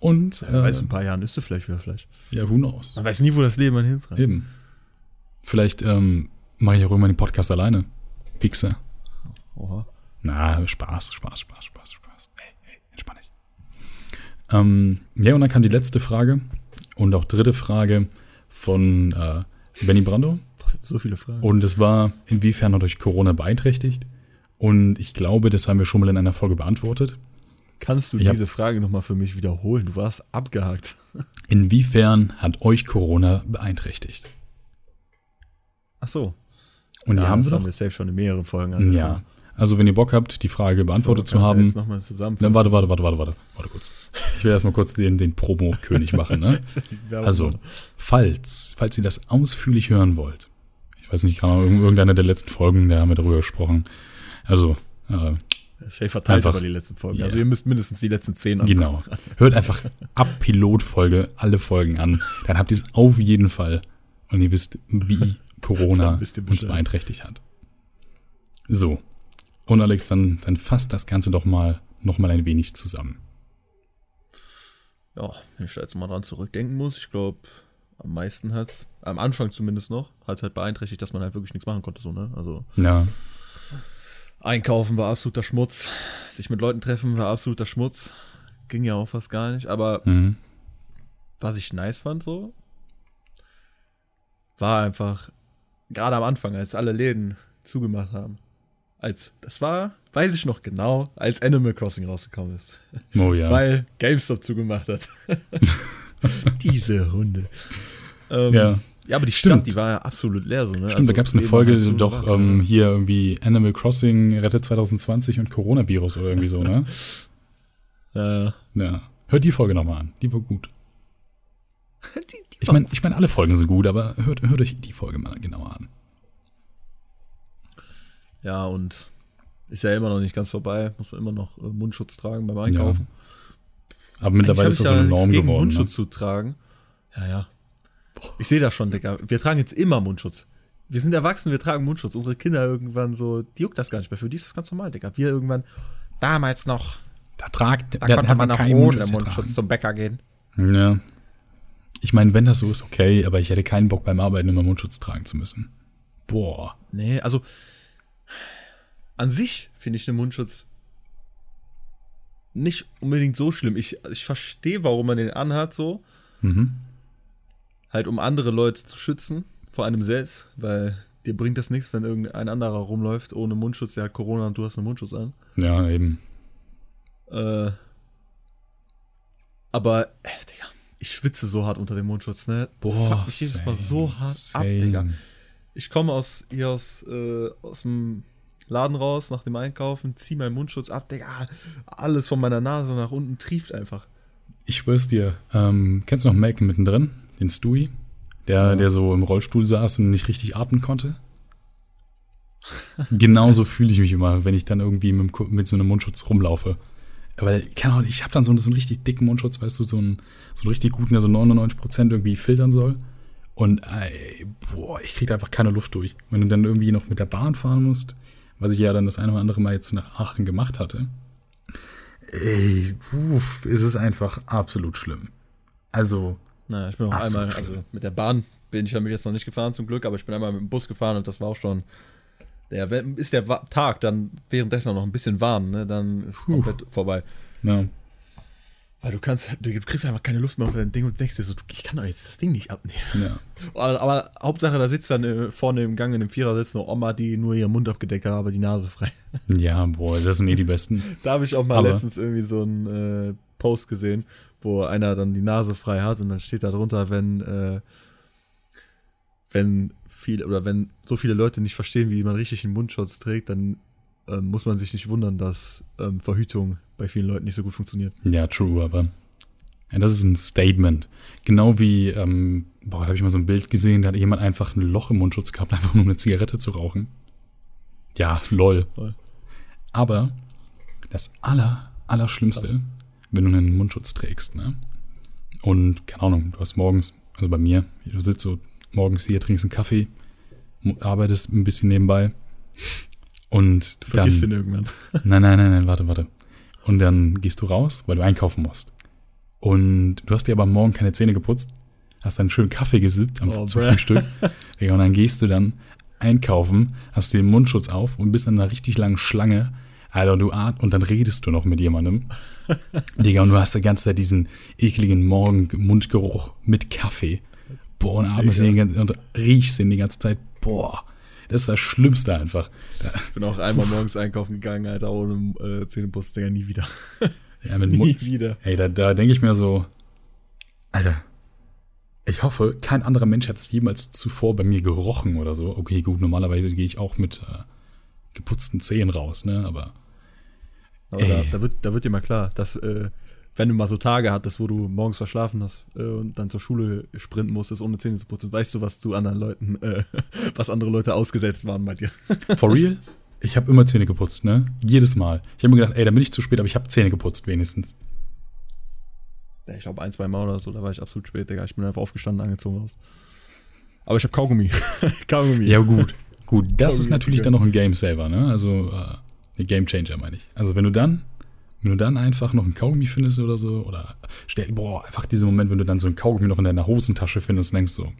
Und, Ja, weißt du, in äh, ein paar Jahren isst du vielleicht wieder Fleisch. ja, who knows? Man weiß nie, wo das Leben einen hintreibt. Eben. Vielleicht ähm, mache ich auch irgendwann den Podcast alleine. Pixar. Oha. Na, Spaß, Spaß, Spaß, Spaß, Spaß. Hey, hey, entspann dich. Ähm, ja, und dann kam die letzte Frage und auch dritte Frage von äh, Benny Brando. So viele Fragen. Und es war, inwiefern hat euch Corona beeinträchtigt? Und ich glaube, das haben wir schon mal in einer Folge beantwortet. Kannst du Ich hab- diese Frage nochmal für mich wiederholen? Du warst abgehakt. Inwiefern hat euch Corona beeinträchtigt? Ach so. Und die ja, haben das wir haben doch. wir safe schon in mehreren Folgen Ja. Also, wenn ihr Bock habt, die Frage beantwortet zu haben, zusammen. Dann warte, warte, warte, warte, warte, warte kurz. Ich will erstmal kurz den, den Promo-König machen, ne? Also, falls, falls ihr das ausführlich hören wollt, ich weiß nicht, Ahnung, irgendeiner der letzten Folgen, da haben wir darüber gesprochen. Also, äh, Safe verteilt Einfach- über die letzten Folgen. Ja. Also ihr müsst mindestens die letzten zehn angucken. genau. Hört einfach ab Pilotfolge alle Folgen an. Dann habt ihr es auf jeden Fall. Und ihr wisst, wie Corona uns beeinträchtigt hat. So. Und Alex, dann, dann fasst das Ganze doch mal noch mal ein wenig zusammen. Ja, wenn ich da jetzt mal dran zurückdenken muss, ich glaube, am meisten hat's, am Anfang zumindest noch, hat's halt beeinträchtigt, dass man halt wirklich nichts machen konnte, so, ne? Also Ja, einkaufen war absoluter Schmutz, sich mit Leuten treffen war absoluter Schmutz. Ging ja auch fast gar nicht, aber mhm. was ich nice fand so, war einfach, gerade am Anfang, als alle Läden zugemacht haben. Als, das war, weiß ich noch genau, als Animal Crossing rausgekommen ist. Oh ja. Weil GameStop zugemacht hat. Diese Hunde. Ähm, ja. ja, aber die Stimmt. Stadt, die war ja absolut leer so, ne? Stimmt, da gab es eine Folge, doch gemacht, ähm, hier irgendwie Animal Crossing rettet 2020 und Coronavirus oder irgendwie so, ne? Ja. Ja. Hört die Folge nochmal an. Die war gut. Die, die Ich meine, ich mein, alle Folgen sind gut, aber hört, hört euch die Folge mal genauer an. Ja, und ist ja immer noch nicht ganz vorbei. Muss man immer noch äh, Mundschutz tragen beim Einkaufen. Aber mittlerweile ist das so eine Norm ja gegen geworden. Ne? Mundschutz zu tragen. Ja, ja. Ich sehe das schon, Digga. Wir tragen jetzt immer Mundschutz. Wir sind erwachsen, wir tragen Mundschutz. Unsere Kinder irgendwann so, die juckt das gar nicht mehr. Für die ist das ganz normal, Digga. Wir irgendwann, damals noch, Da tragt, da da konnte man keinen ohne Mundschutz zum Bäcker gehen. Ja. Ich meine, wenn das so ist, okay, aber ich hätte keinen Bock beim Arbeiten immer Mundschutz tragen zu müssen. Boah. Nee, also an sich finde ich den Mundschutz nicht unbedingt so schlimm. Ich, ich verstehe, warum man den anhat, so. Mhm. Halt, um andere Leute zu schützen, vor einem selbst, weil dir bringt das nichts, wenn irgendein anderer rumläuft ohne Mundschutz, der hat Corona und du hast einen Mundschutz an. Ja, eben. Äh, aber, äh, Digga, ich schwitze so hart unter dem Mundschutz, ne? Boah, das fuckt mich jedes Mal so hart same. ab, Digga. Ich komme aus, hier aus, äh, aus dem Laden raus nach dem Einkaufen, zieh meinen Mundschutz ab, Digga, alles von meiner Nase nach unten trieft einfach. Ich schwör's dir, ähm, kennst du noch Malcolm mittendrin? Den Stewie? Der, ja. der so im Rollstuhl saß und nicht richtig atmen konnte? Genauso fühle ich mich immer, wenn ich dann irgendwie mit, mit so einem Mundschutz rumlaufe. Weil, keine Ahnung, ich habe dann so, so einen richtig dicken Mundschutz, weißt du, so einen, so einen richtig guten, der so 99% irgendwie filtern soll. Und ey, boah, ich kriege einfach keine Luft durch. Wenn du dann irgendwie noch mit der Bahn fahren musst, was ich ja dann das eine oder andere Mal jetzt nach Aachen gemacht hatte, ey, uff, ist es einfach absolut schlimm. Also. Naja, ich bin auch einmal, schlimm. also mit der Bahn bin ich damit jetzt noch nicht gefahren zum Glück, aber ich bin einmal mit dem Bus gefahren und das war auch schon. Der, ist der Tag dann währenddessen noch ein bisschen warm, ne? Dann ist es komplett vorbei. Ja. Weil du kannst, du kriegst einfach keine Luft mehr unter dein Ding und denkst dir so, ich kann doch jetzt das Ding nicht abnehmen. Ja. Aber, aber Hauptsache, da sitzt dann äh, vorne im Gang in dem Vierer sitzt eine Oma, die nur ihren Mund abgedeckt hat, aber die Nase frei. Ja, boah, das sind eh die besten. da habe ich auch mal aber letztens irgendwie so einen äh, Post gesehen, wo einer dann die Nase frei hat und dann steht da drunter, wenn, äh, wenn viel oder wenn so viele Leute nicht verstehen, wie man richtig einen Mundschutz trägt, dann ähm, muss man sich nicht wundern, dass ähm, Verhütung bei vielen Leuten nicht so gut funktioniert. Ja, true, aber ja, das ist ein Statement. Genau wie, ähm, boah, da habe ich mal so ein Bild gesehen, da hat jemand einfach ein Loch im Mundschutz gehabt, einfach nur eine Zigarette zu rauchen. Ja, lol. lol. Aber das aller, allerschlimmste, Was? wenn du einen Mundschutz trägst, ne? Und, keine Ahnung, du hast morgens, also bei mir, du sitzt so morgens hier, trinkst einen Kaffee, arbeitest ein bisschen nebenbei und du vergisst dann, den irgendwann. Nein, nein, nein, nein, warte, warte. Und dann gehst du raus, weil du einkaufen musst. Und du hast dir aber morgen keine Zähne geputzt, hast einen schönen Kaffee gesippt am, oh, zum Frühstück. und dann gehst du dann einkaufen, hast den Mundschutz auf und bist in einer richtig langen Schlange. Alter, du atmest und dann redest du noch mit jemandem. Digga, und du hast die ganze Zeit diesen ekligen Morgen-Mundgeruch mit Kaffee. Boah, und atmest den, und riechst ihn die ganze Zeit. Boah. Das ist das Schlimmste einfach. Ich bin auch einmal morgens einkaufen gegangen, Alter, ohne äh, Zähneputz, Digga, nie wieder. Ja, mit nie wieder. Ey, da, da denke ich mir so, Alter, ich hoffe, kein anderer Mensch hat es jemals zuvor bei mir gerochen oder so. Okay, gut, normalerweise gehe ich auch mit äh, geputzten Zähnen raus, ne, aber. Aber da, da, wird, da wird dir mal klar, dass äh, wenn du mal so Tage hattest, wo du morgens verschlafen hast äh, und dann zur Schule sprinten musstest, ohne Zähne zu putzen, weißt du, was du anderen Leuten, äh, was andere Leute ausgesetzt waren bei dir. For real? Ich habe immer Zähne geputzt, ne? Jedes Mal. Ich habe mir gedacht, ey, da bin ich zu spät, aber ich habe Zähne geputzt wenigstens. Ja, ich glaube ein, zwei Mal oder so, da war ich absolut spät, Digga. Ich bin einfach aufgestanden, angezogen raus. Aber ich habe Kaugummi. Kaugummi. Ja, gut. Gut, das Kaugummi ist natürlich dann noch ein Game Saver, ne? Also, äh, ein Game Changer, meine ich. Also, wenn du dann wenn du dann einfach noch ein Kaugummi findest oder so, oder stell, boah, einfach dieser Moment, wenn du dann so ein Kaugummi noch in deiner Hosentasche findest denkst so,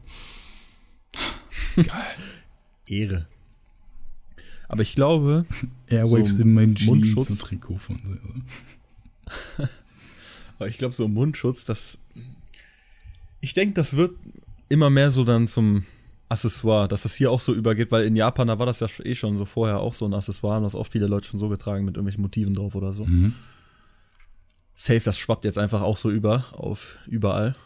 geil. Ehre. Aber ich glaube, Airwaves so in meinen Jeans und Trikot von so. Aber ich glaube, so Mundschutz, das. Ich denke, das wird immer mehr so dann zum Accessoire, dass das hier auch so übergeht, weil in Japan, da war das ja eh schon so vorher auch so ein Accessoire, haben das auch viele Leute schon so getragen mit irgendwelchen Motiven drauf oder so. Mhm. Safe, das schwappt jetzt einfach auch so über, auf überall.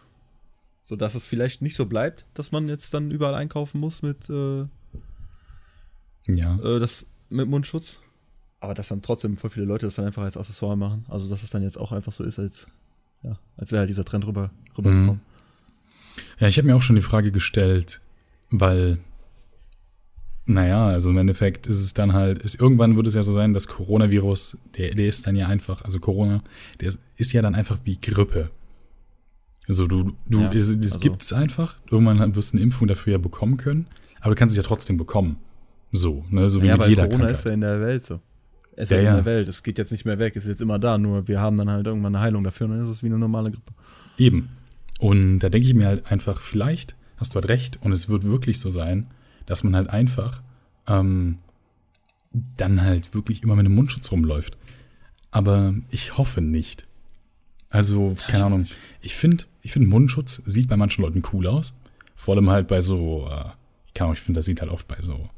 So dass es vielleicht nicht so bleibt, dass man jetzt dann überall einkaufen muss mit, äh, ja. Äh, das, mit Mundschutz. Aber dass dann trotzdem voll viele Leute das dann einfach als Accessoire machen. Also dass es dann jetzt auch einfach so ist, als, ja, als wäre halt dieser Trend rüber, rübergekommen. Mhm. Ja, ich habe mir auch schon die Frage gestellt, weil, naja, also im Endeffekt ist es dann halt, ist, irgendwann wird es ja so sein, dass Coronavirus, der, der ist dann ja einfach, also Corona, der ist, ist ja dann einfach wie Grippe. Also du, du, ja, es, das also. gibt es einfach. Irgendwann wirst du eine Impfung dafür ja bekommen können, aber du kannst es ja trotzdem bekommen. So, ne, so wie ja, mit jeder Corona Krankheit. ist ja in der Welt so. Es ist ja, ja in der Welt. Es geht jetzt nicht mehr weg. Es ist jetzt immer da. Nur wir haben dann halt irgendwann eine Heilung dafür und dann ist es wie eine normale Grippe. Eben. Und da denke ich mir halt einfach, vielleicht hast du halt recht und es wird wirklich so sein, dass man halt einfach ähm, dann halt wirklich immer mit einem Mundschutz rumläuft. Aber ich hoffe nicht. Also, keine Ahnung. Ich finde, ich finde Mundschutz sieht bei manchen Leuten cool aus. Vor allem halt bei so, äh, keine Ahnung, ich finde, das sieht halt oft bei so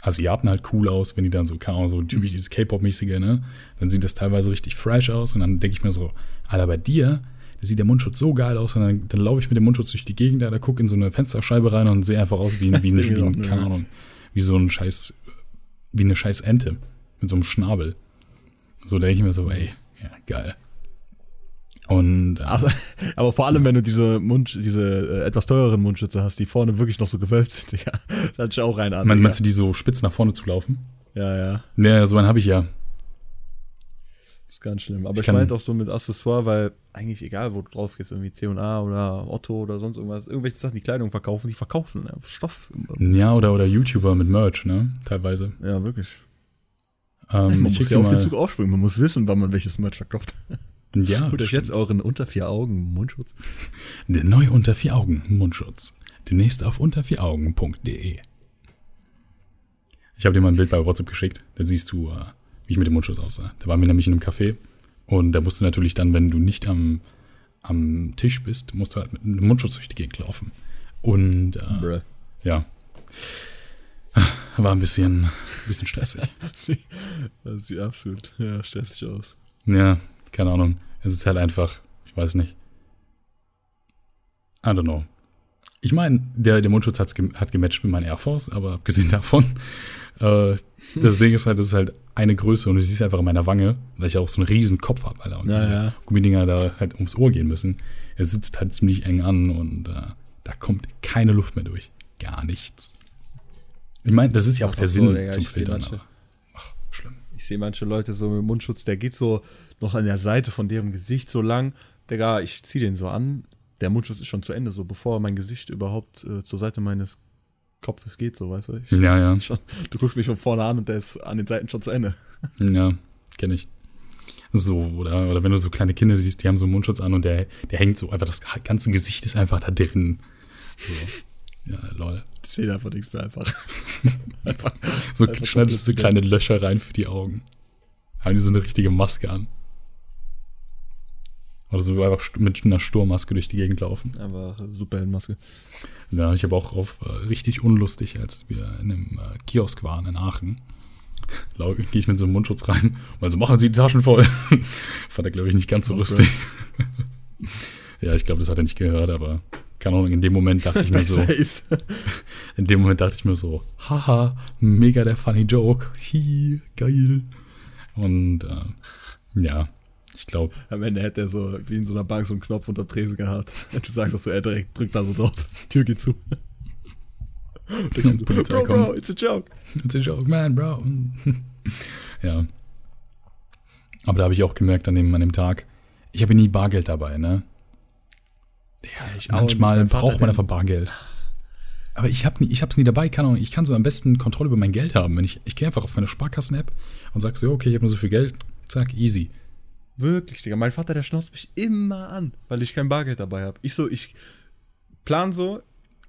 Asiaten halt cool aus, wenn die dann so, keine Ahnung, so typisch dieses K-Pop-mäßige, ne? Dann sieht das teilweise richtig fresh aus und dann denke ich mir so, Alter, bei dir, sieht der Mundschutz so geil aus und dann, dann laufe ich mit dem Mundschutz durch die Gegend, da, da gucke in so eine Fensterscheibe rein und sehe einfach aus wie, wie, wie, wie, wie keine Ahnung, wie so ein scheiß, wie eine scheiß Ente mit so einem Schnabel. So denke ich mir so, ey, ja, geil. Und äh, aber, aber, vor allem, wenn du diese Mund, diese äh, etwas teureren Mundschütze hast, die vorne wirklich noch so gewölbt sind, ja, da hatte ich auch rein an. Meinst du, die so spitz nach vorne zu laufen? Ja, ja. Ja, so einen habe ich ja. Ist ganz schlimm. Aber ich, ich meinte auch so mit Accessoire, weil eigentlich egal, wo du drauf gehst, irgendwie C&A oder Otto oder sonst irgendwas, irgendwelche Sachen, die Kleidung verkaufen, die verkaufen einfach Stoff. Ja, oder, oder YouTuber mit Merch, ne? Teilweise. Ja, wirklich. Ähm, man muss ja auf den Zug aufspringen, man muss wissen, wann man welches Merch verkauft. Ja. Holt euch jetzt euren unter vier Augen Mundschutz. Der neue unter vier Augen Mundschutz. Demnächst auf untervieraugen.de. Ich habe dir mal ein Bild bei WhatsApp geschickt. Da siehst du, äh, wie ich mit dem Mundschutz aussah. Da waren wir nämlich in einem Café. Und da musst du natürlich dann, wenn du nicht am, am Tisch bist, musst du halt mit einem Mundschutz durch die Gegend laufen. Und äh, ja. War ein bisschen, ein bisschen stressig. das sieht absolut ja, stressig aus. Ja, keine Ahnung. Es ist halt einfach, ich weiß nicht. I don't know. Ich meine, der, der Mundschutz hat gematcht mit meinem Air Force, aber abgesehen davon, äh, das Ding ist halt, das ist halt eine Größe und du siehst einfach in meiner Wange, weil ich auch so einen riesen Kopf habe, Alter. Und ja, ja. Gummidinger da halt ums Ohr gehen müssen. Er sitzt halt ziemlich eng an und äh, da kommt keine Luft mehr durch. Gar nichts. Ich meine, das ist ja auch der so, Sinn Digga, zum Filtern. Ach, schlimm. Ich sehe manche Leute so mit Mundschutz, der geht so noch an der Seite von deren Gesicht so lang. Digga, ich ziehe den so an. Der Mundschutz ist schon zu Ende, so bevor mein Gesicht überhaupt äh, zur Seite meines Kopfes geht, so weißt du. Ich, ja, ja. Schon, du guckst mich von vorne an und der ist an den Seiten schon zu Ende. Ja, kenne ich. So, oder, oder wenn du so kleine Kinder siehst, die haben so einen Mundschutz an und der, der hängt so einfach, das ganze Gesicht ist einfach da drin. So. Ja, lol. Die sehen einfach nichts mehr einfach. einfach so einfach schneidest du so kleine Löcher rein für die Augen. Haben die so eine richtige Maske an. Oder so einfach mit einer Sturmmaske durch die Gegend laufen. Aber Superheldenmaske. Ja, ich habe auch auf äh, richtig unlustig, als wir in einem äh, Kiosk waren in Aachen. Gehe ich mit so einem Mundschutz rein, weil so machen sie die Taschen voll. Fand er, glaube ich, nicht ganz so okay. lustig. ja, ich glaube, das hat er nicht gehört, aber keine Ahnung, in dem Moment dachte ich mir so. in dem Moment dachte ich mir so, haha, mega der funny Joke. Hi, geil. Und äh, ja, ich glaube. Am Ende hätte er so wie in so einer Bank so einen Knopf unter Tresen gehabt. Du sagst dass so, er direkt drückt da so drauf. Tür geht zu. Und Polizei bro, kommt. bro, it's a joke. It's a joke, man, bro. ja. Aber da habe ich auch gemerkt an dem, an dem Tag, ich habe nie Bargeld dabei, ne? Ja, ich manchmal braucht man einfach Bargeld. Aber ich habe nie, nie dabei, kann auch, ich kann so am besten Kontrolle über mein Geld haben. Wenn ich, ich gehe einfach auf meine Sparkassen-App und sage so, okay, ich habe nur so viel Geld, zack, easy. Wirklich, Digga. Mein Vater, der schnauzt mich immer an, weil ich kein Bargeld dabei habe. Ich so, ich plan so,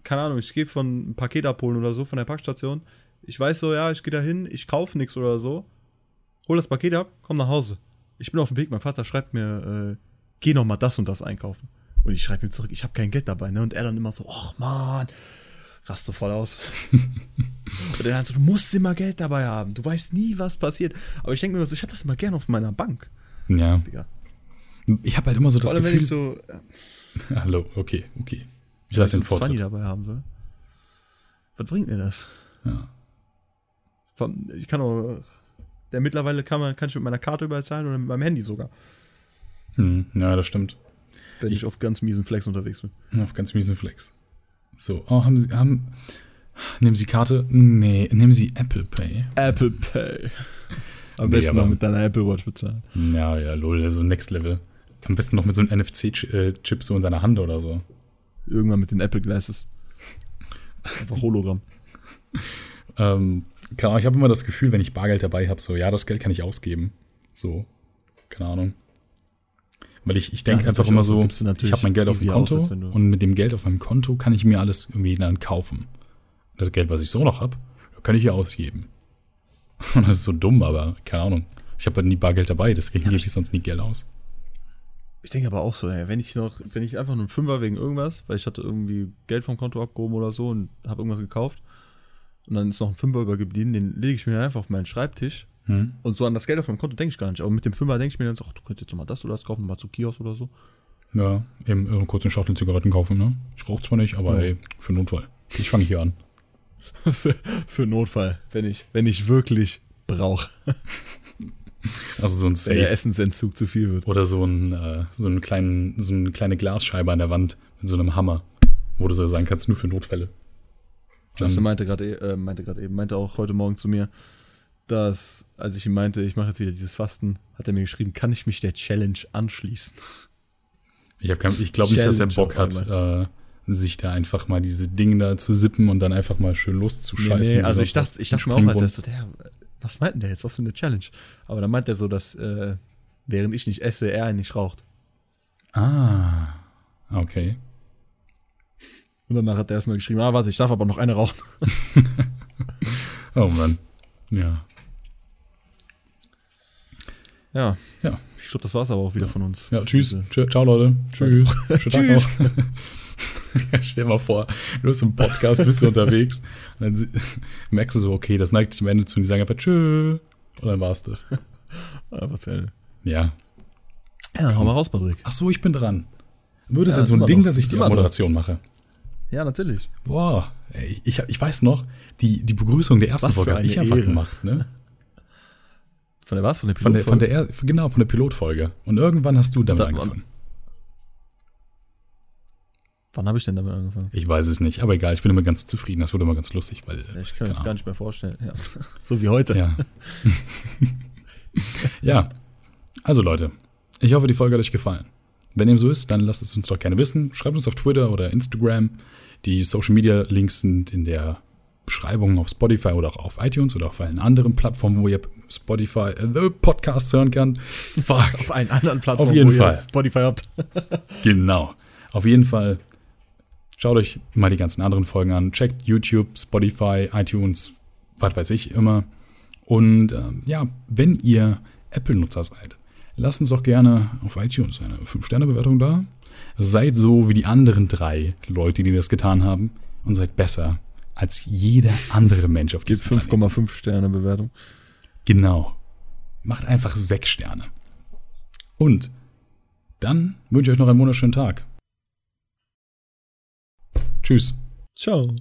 keine Ahnung, ich gehe von ein Paket abholen oder so von der Packstation. Ich weiß so, ja, ich gehe da hin, ich kaufe nichts oder so. Hol das Paket ab, komm nach Hause. Ich bin auf dem Weg, mein Vater schreibt mir, äh, geh noch mal das und das einkaufen. Und ich schreibe ihm zurück, ich habe kein Geld dabei, ne? Und er dann immer so, ach man, raste voll aus. und er dann so, du musst immer Geld dabei haben, du weißt nie, was passiert. Aber ich denke mir so, ich hatte das immer gerne auf meiner Bank. Ja. Ich habe halt immer so das Vor allem, Gefühl. Wenn ich so, äh, Hallo, okay, okay. Ich lasse den Vortritt. Funny dabei haben soll. Was bringt mir das? Ja. Ich kann auch. Der mittlerweile kann man kann ich mit meiner Karte überall zahlen oder mit meinem Handy sogar. Hm, ja, das stimmt. Wenn ich, ich, auf ganz miesen Flex unterwegs bin. Auf ganz miesen Flex. So, oh, haben Sie, haben. Nehmen Sie Karte? Nee, nehmen Sie Apple Pay. Apple Pay. Am nee, besten noch mit deiner Apple Watch bezahlen. Ja, ja, lol, so Next Level. Am besten noch mit so einem NFC-Chip so in deiner Hand oder so. Irgendwann mit den Apple Glasses. Einfach Hologramm. ähm, keine Ahnung, ich habe immer das Gefühl, wenn ich Bargeld dabei habe, so, ja, das Geld kann ich ausgeben. So, keine Ahnung. Weil ich, ich denke einfach immer so, ich habe mein Geld auf dem Konto aus, und mit dem Geld auf meinem Konto kann ich mir alles irgendwie dann kaufen. Das Geld, was ich so noch habe, kann ich ja ausgeben. Das ist so dumm, aber keine Ahnung. Ich habe halt nie Bargeld dabei, deswegen gebe ich sonst nie Geld aus. Ich denke aber auch so, ey, wenn ich noch, wenn ich einfach nur einen Fünfer wegen irgendwas, weil ich hatte irgendwie Geld vom Konto abgehoben oder so und habe irgendwas gekauft und dann ist noch ein Fünfer übergeblieben, den lege ich mir einfach auf meinen Schreibtisch Hm? und so an das Geld auf meinem Konto denke ich gar nicht. Aber mit dem Fünfer denke ich mir dann so, ach, du könntest jetzt mal das oder das kaufen, mal zu Kiosk oder so. Ja, eben äh, kurz eine Schachtel Zigaretten kaufen, ne? Ich rauche zwar nicht, aber Ja. ey, für Notfall. Ich fange hier an. Für, für Notfall, wenn ich, wenn ich wirklich brauche. Also so ein Wenn der Safe Essensentzug zu viel wird. oder so, ein, äh, so, einen kleinen, so eine kleine Glasscheibe an der Wand mit so einem Hammer, wo du so sagen kannst, nur für Notfälle. Justin meinte gerade äh, meinte gerade eben, meinte auch heute Morgen zu mir, dass, als ich ihm meinte, ich mache jetzt wieder dieses Fasten, hat er mir geschrieben, kann ich mich der Challenge anschließen? Ich, ich glaube nicht, dass er Bock hat, äh, sich da einfach mal diese Dinge da zu sippen und dann einfach mal schön loszuscheißen. Nee, nee, also ich dachte, ich dachte mir auch, als er so, der, was meint denn der jetzt, was für eine Challenge? Aber dann meint er so, dass, äh, während ich nicht esse, er nicht raucht. Ah, okay. Und danach hat er erstmal geschrieben, ah, warte, ich darf aber noch eine rauchen. Oh Mann. Ja. Ja. Ja. Ich glaube, das war's aber auch wieder von uns. Ja, tschüss. Ciao, Leute. Tschüss. Schönen Tschüss. Stell dir mal vor, du bist im Podcast, bist du unterwegs und dann merkst du so, okay, das neigt sich am Ende zu und die sagen einfach tschö. Und dann war's das. Ah, was. Ja. Ja, hau mal raus, Patrick. Ach so, ich bin dran. Wird es Ja, jetzt so ein Ding, noch. dass ich die immer noch. Moderation mache? Ja, natürlich. Boah, ey, ich, ich weiß noch, die, die Begrüßung der ersten Was Folge habe ich einfach Ehre. gemacht, ne? Von der was? Von der Von der, von der, Pilotfolge? er, genau, von der Pilotfolge. Und irgendwann hast du damit Da- angefangen. Wann habe ich denn damit angefangen? Ich weiß es nicht, aber egal, ich bin immer ganz zufrieden. Das wurde immer ganz lustig, weil. Ich kann mir das keine gar nicht mehr vorstellen. Ja. So wie heute. Ja. ja. Also Leute, ich hoffe, die Folge hat euch gefallen. Wenn dem so ist, dann lasst es uns doch gerne wissen. Schreibt uns auf Twitter oder Instagram. Die Social Media Links sind in der Beschreibung auf Spotify oder auch auf iTunes oder auf allen anderen Plattformen, wo ihr Spotify, äh, The Podcast hören könnt. Fuck. Auf allen anderen Plattformen, Auf jeden wo ihr Fall. Spotify habt. Genau. Auf jeden Fall schaut euch mal die ganzen anderen Folgen an. Checkt YouTube, Spotify, iTunes, was weiß ich immer. Und ähm, ja, wenn ihr Apple-Nutzer seid, lasst uns doch gerne auf iTunes eine 5-Sterne-Bewertung da. Seid so wie die anderen drei Leute, die das getan haben und seid besser als jeder andere Mensch auf diesem Planeten. 5,5 Sterne Bewertung. Genau. Macht einfach sechs Sterne. Und dann wünsche ich euch noch einen wunderschönen Tag. Tschüss. Ciao.